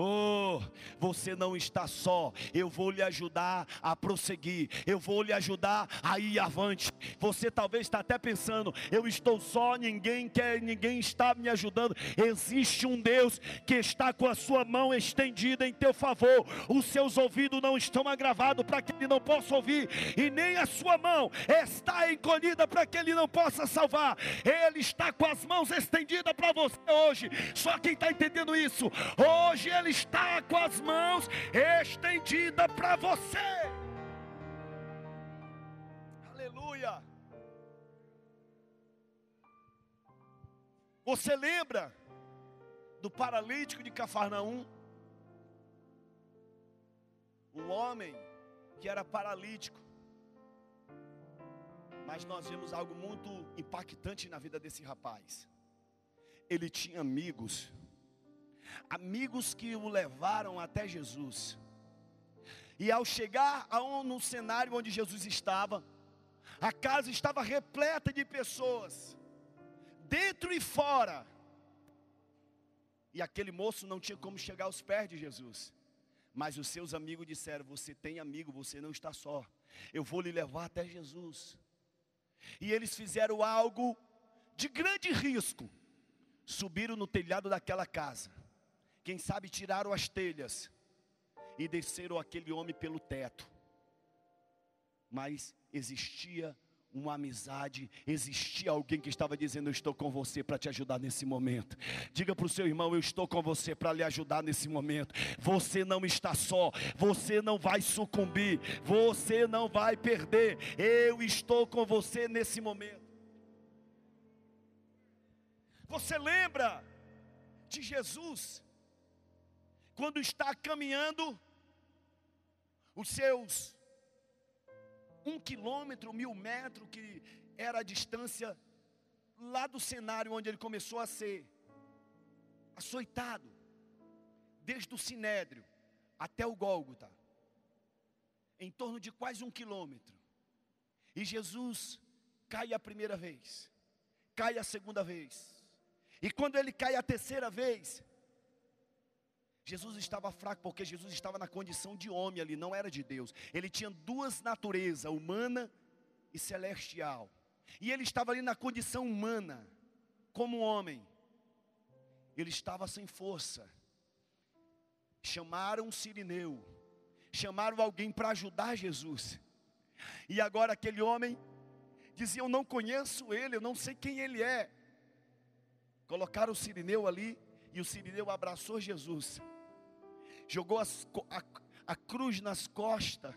Oh, você não está só. Eu vou lhe ajudar a prosseguir. Eu vou lhe ajudar a ir avante. Você talvez está até pensando: eu estou só, ninguém quer, ninguém está me ajudando. Existe um Deus que está com a sua mão estendida em teu favor. Os seus ouvidos não estão agravados para que ele não possa ouvir, e nem a sua mão está encolhida para que ele não possa salvar. Ele está com as mãos estendidas para você hoje. Só quem está entendendo isso, hoje ele está com as mãos estendidas para você. Aleluia. Você lembra do paralítico de Cafarnaum? Um homem que era paralítico. Mas nós vimos algo muito impactante na vida desse rapaz. Ele tinha amigos amigos que o levaram até Jesus. E ao chegar no cenário onde Jesus estava, a casa estava repleta de pessoas, dentro e fora. E aquele moço não tinha como chegar aos pés de Jesus. Mas os seus amigos disseram: Você tem amigo, você não está só. Eu vou lhe levar até Jesus. E eles fizeram algo de grande risco. Subiram no telhado daquela casa quem sabe tiraram as telhas e desceram aquele homem pelo teto. Mas existia uma amizade, existia alguém que estava dizendo: Eu estou com você para te ajudar nesse momento. Diga para o seu irmão: Eu estou com você para lhe ajudar nesse momento. Você não está só, você não vai sucumbir, você não vai perder. Eu estou com você nesse momento. Você lembra de Jesus? Quando está caminhando os seus um quilômetro, mil metros, que era a distância lá do cenário onde ele começou a ser açoitado, desde o Sinédrio até o Gólgota, em torno de quase um quilômetro. E Jesus cai a primeira vez, cai a segunda vez, e quando ele cai a terceira vez, Jesus estava fraco porque Jesus estava na condição de homem ali, não era de Deus. Ele tinha duas naturezas, humana e celestial. E ele estava ali na condição humana, como homem. Ele estava sem força. Chamaram um sirineu, chamaram alguém para ajudar Jesus. E agora aquele homem dizia: Eu não conheço ele, eu não sei quem ele é. Colocaram o sirineu ali e o sirineu abraçou Jesus, jogou as, a, a cruz nas costas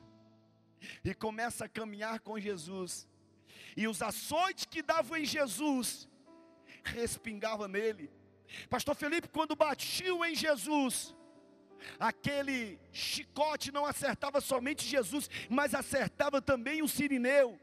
e começa a caminhar com Jesus. E os açoites que davam em Jesus respingavam nele. Pastor Felipe, quando batiu em Jesus, aquele chicote não acertava somente Jesus, mas acertava também o sirineu.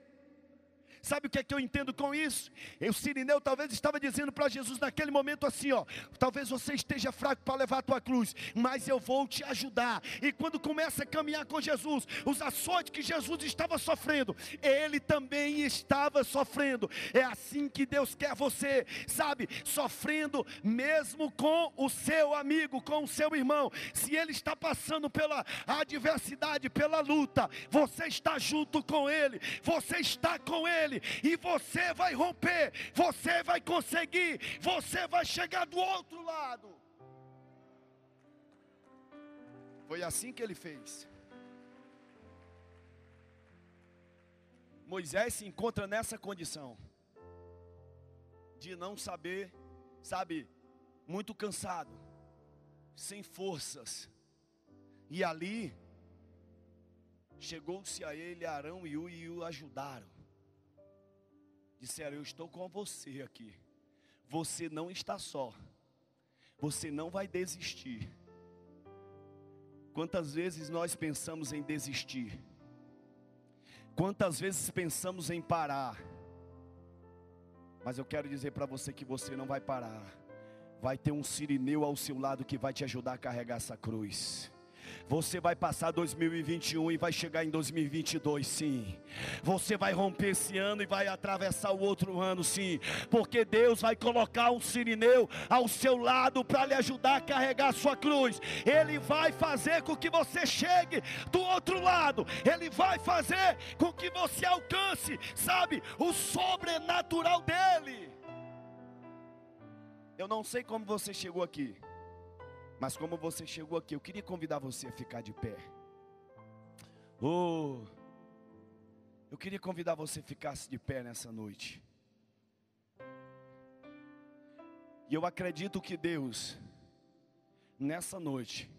Sabe o que é que eu entendo com isso? O Sirineu talvez estava dizendo para Jesus naquele momento assim, ó, talvez você esteja fraco para levar a tua cruz, mas eu vou te ajudar. E quando começa a caminhar com Jesus, os açoites que Jesus estava sofrendo, ele também estava sofrendo. É assim que Deus quer você, sabe? Sofrendo mesmo com o seu amigo, com o seu irmão. Se ele está passando pela adversidade, pela luta, você está junto com ele, você está com ele ele, e você vai romper, você vai conseguir, você vai chegar do outro lado. Foi assim que ele fez. Moisés se encontra nessa condição de não saber, sabe, muito cansado, sem forças. E ali chegou-se a ele Arão e o, e o ajudaram disseram: Eu estou com você aqui. Você não está só. Você não vai desistir. Quantas vezes nós pensamos em desistir? Quantas vezes pensamos em parar? Mas eu quero dizer para você que você não vai parar. Vai ter um sirineu ao seu lado que vai te ajudar a carregar essa cruz. Você vai passar 2021 e vai chegar em 2022, sim. Você vai romper esse ano e vai atravessar o outro ano, sim. Porque Deus vai colocar um sirineu ao seu lado para lhe ajudar a carregar a sua cruz. Ele vai fazer com que você chegue do outro lado. Ele vai fazer com que você alcance, sabe, o sobrenatural dele. Eu não sei como você chegou aqui. Mas como você chegou aqui, eu queria convidar você a ficar de pé. Oh, eu queria convidar você a ficar de pé nessa noite. E eu acredito que Deus, nessa noite,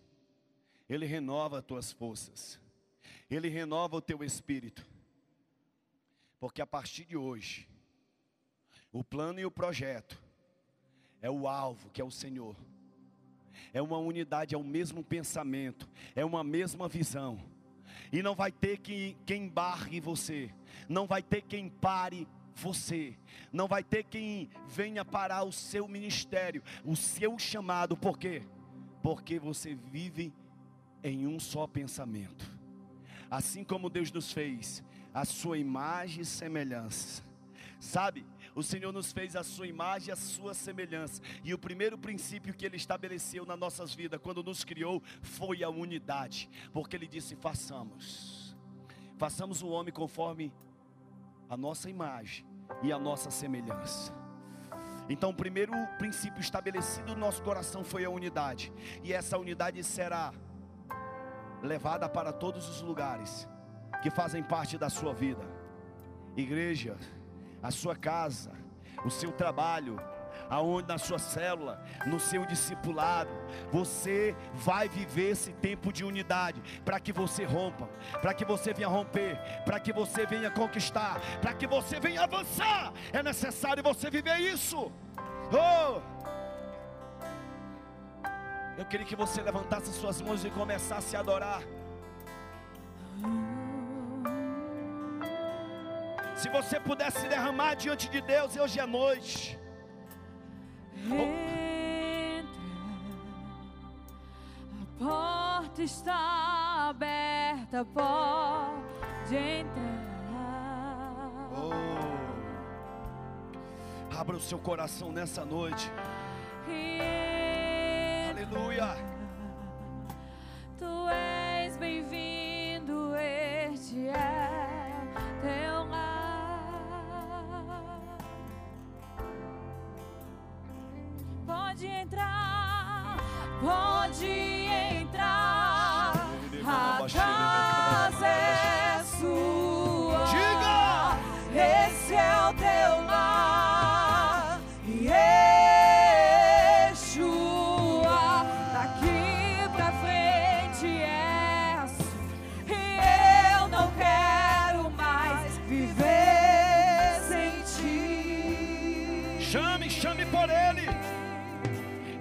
Ele renova as tuas forças, Ele renova o teu espírito, porque a partir de hoje, o plano e o projeto é o alvo, que é o Senhor é uma unidade, é o mesmo pensamento, é uma mesma visão. E não vai ter que, quem barre você, não vai ter quem pare você, não vai ter quem venha parar o seu ministério, o seu chamado, por quê? Porque você vive em um só pensamento. Assim como Deus nos fez, a sua imagem e semelhança. Sabe, o Senhor nos fez a sua imagem e a sua semelhança. E o primeiro princípio que ele estabeleceu nas nossas vidas, quando nos criou, foi a unidade. Porque ele disse: façamos. Façamos o homem conforme a nossa imagem e a nossa semelhança. Então, o primeiro princípio estabelecido no nosso coração foi a unidade, e essa unidade será levada para todos os lugares que fazem parte da sua vida. Igreja, a sua casa, o seu trabalho, aonde na sua célula, no seu discipulado, você vai viver esse tempo de unidade, para que você rompa, para que você venha romper, para que você venha conquistar, para que você venha avançar. É necessário você viver isso. Oh! Eu queria que você levantasse suas mãos e começasse a adorar. Se você pudesse derramar diante de Deus hoje à noite. Entra, a porta está aberta, pode entrar. Oh, abra o seu coração nessa noite. Entra, Aleluia. Pode entrar, pode entrar.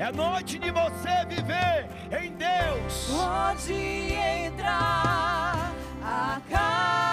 É noite de você viver em Deus. Pode entrar, a casa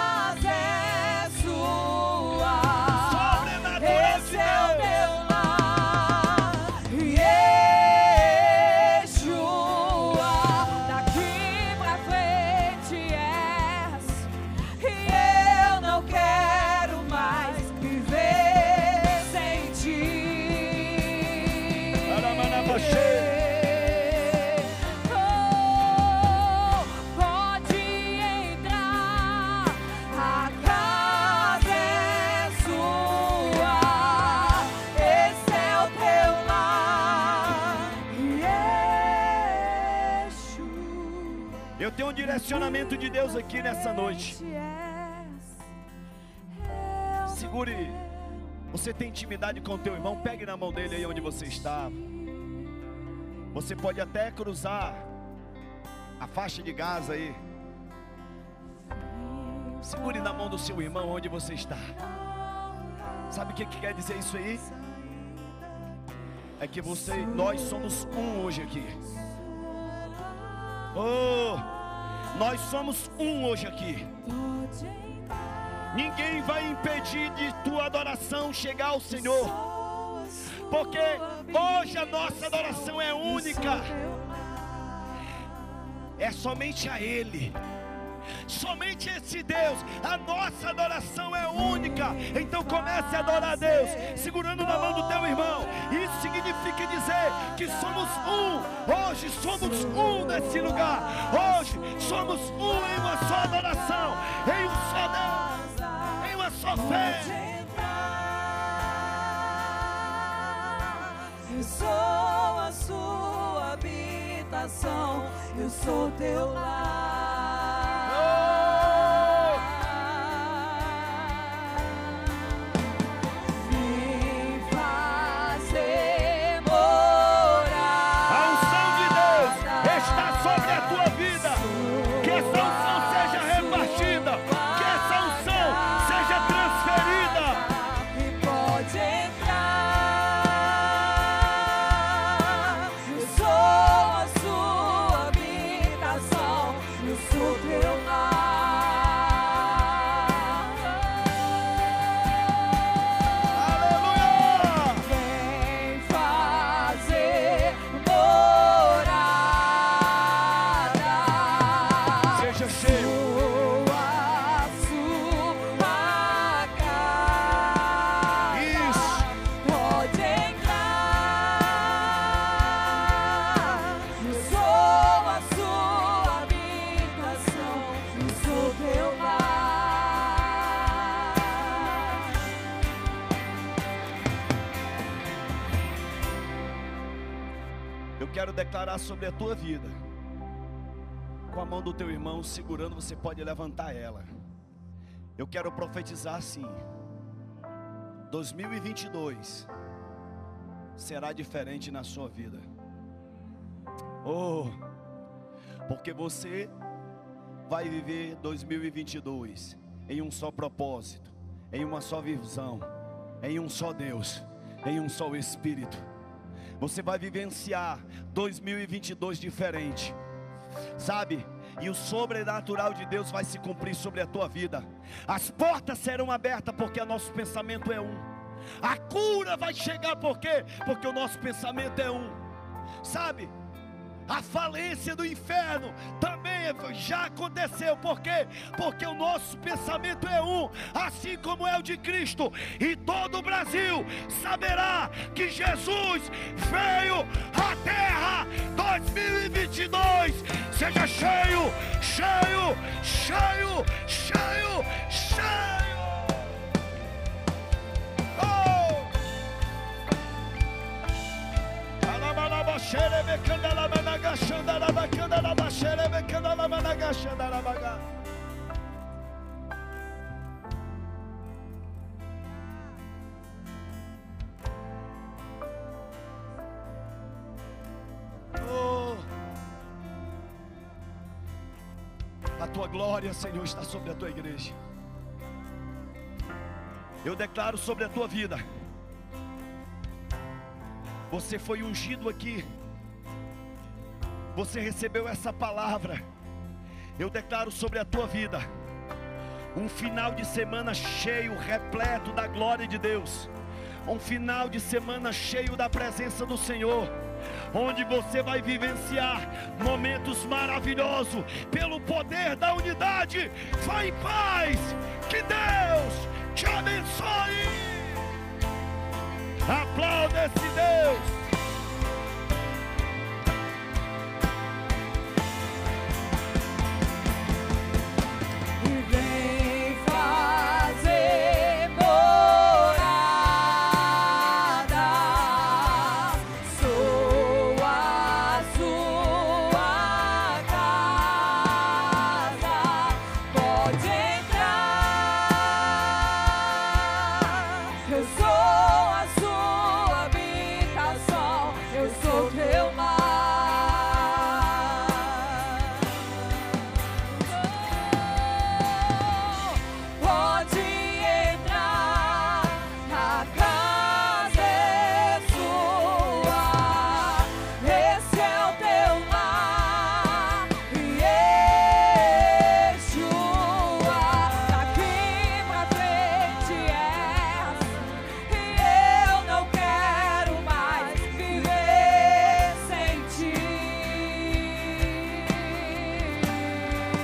direcionamento de Deus aqui nessa noite. Segure. Você tem intimidade com o teu irmão? Pegue na mão dele aí onde você está. Você pode até cruzar a faixa de Gaza aí. Segure na mão do seu irmão onde você está. Sabe o que, que quer dizer isso aí? É que você, nós somos um hoje aqui. Oh, nós somos um hoje aqui. Ninguém vai impedir de tua adoração chegar ao Senhor, porque hoje a nossa adoração é única, é somente a Ele. Somente esse Deus, a nossa adoração é única. Então comece a adorar a Deus, segurando na mão do teu irmão. Isso significa dizer que somos um. Hoje somos um nesse lugar. Hoje somos um em uma só adoração, em um só Deus, em uma só fé. Eu sou a sua habitação, eu sou teu lar. Sobre a tua vida. Com a mão do teu irmão segurando, você pode levantar ela. Eu quero profetizar assim. 2022 será diferente na sua vida. Oh, porque você vai viver 2022 em um só propósito, em uma só visão, em um só Deus, em um só Espírito. Você vai vivenciar 2022 diferente. Sabe? E o sobrenatural de Deus vai se cumprir sobre a tua vida. As portas serão abertas porque o nosso pensamento é um. A cura vai chegar por quê? Porque o nosso pensamento é um. Sabe? A falência do inferno também já aconteceu. Por quê? Porque o nosso pensamento é um, assim como é o de Cristo. E todo o Brasil saberá que Jesus veio à terra 2022. Seja cheio, cheio, cheio, cheio, cheio. Oh! Oh. A tua glória, Senhor, está sobre a tua igreja. Eu declaro sobre a tua vida. Você foi ungido aqui. Você recebeu essa palavra. Eu declaro sobre a tua vida um final de semana cheio, repleto da glória de Deus. Um final de semana cheio da presença do Senhor. Onde você vai vivenciar momentos maravilhosos pelo poder da unidade. Vai em paz. Que Deus te abençoe. Aplauda esse Deus.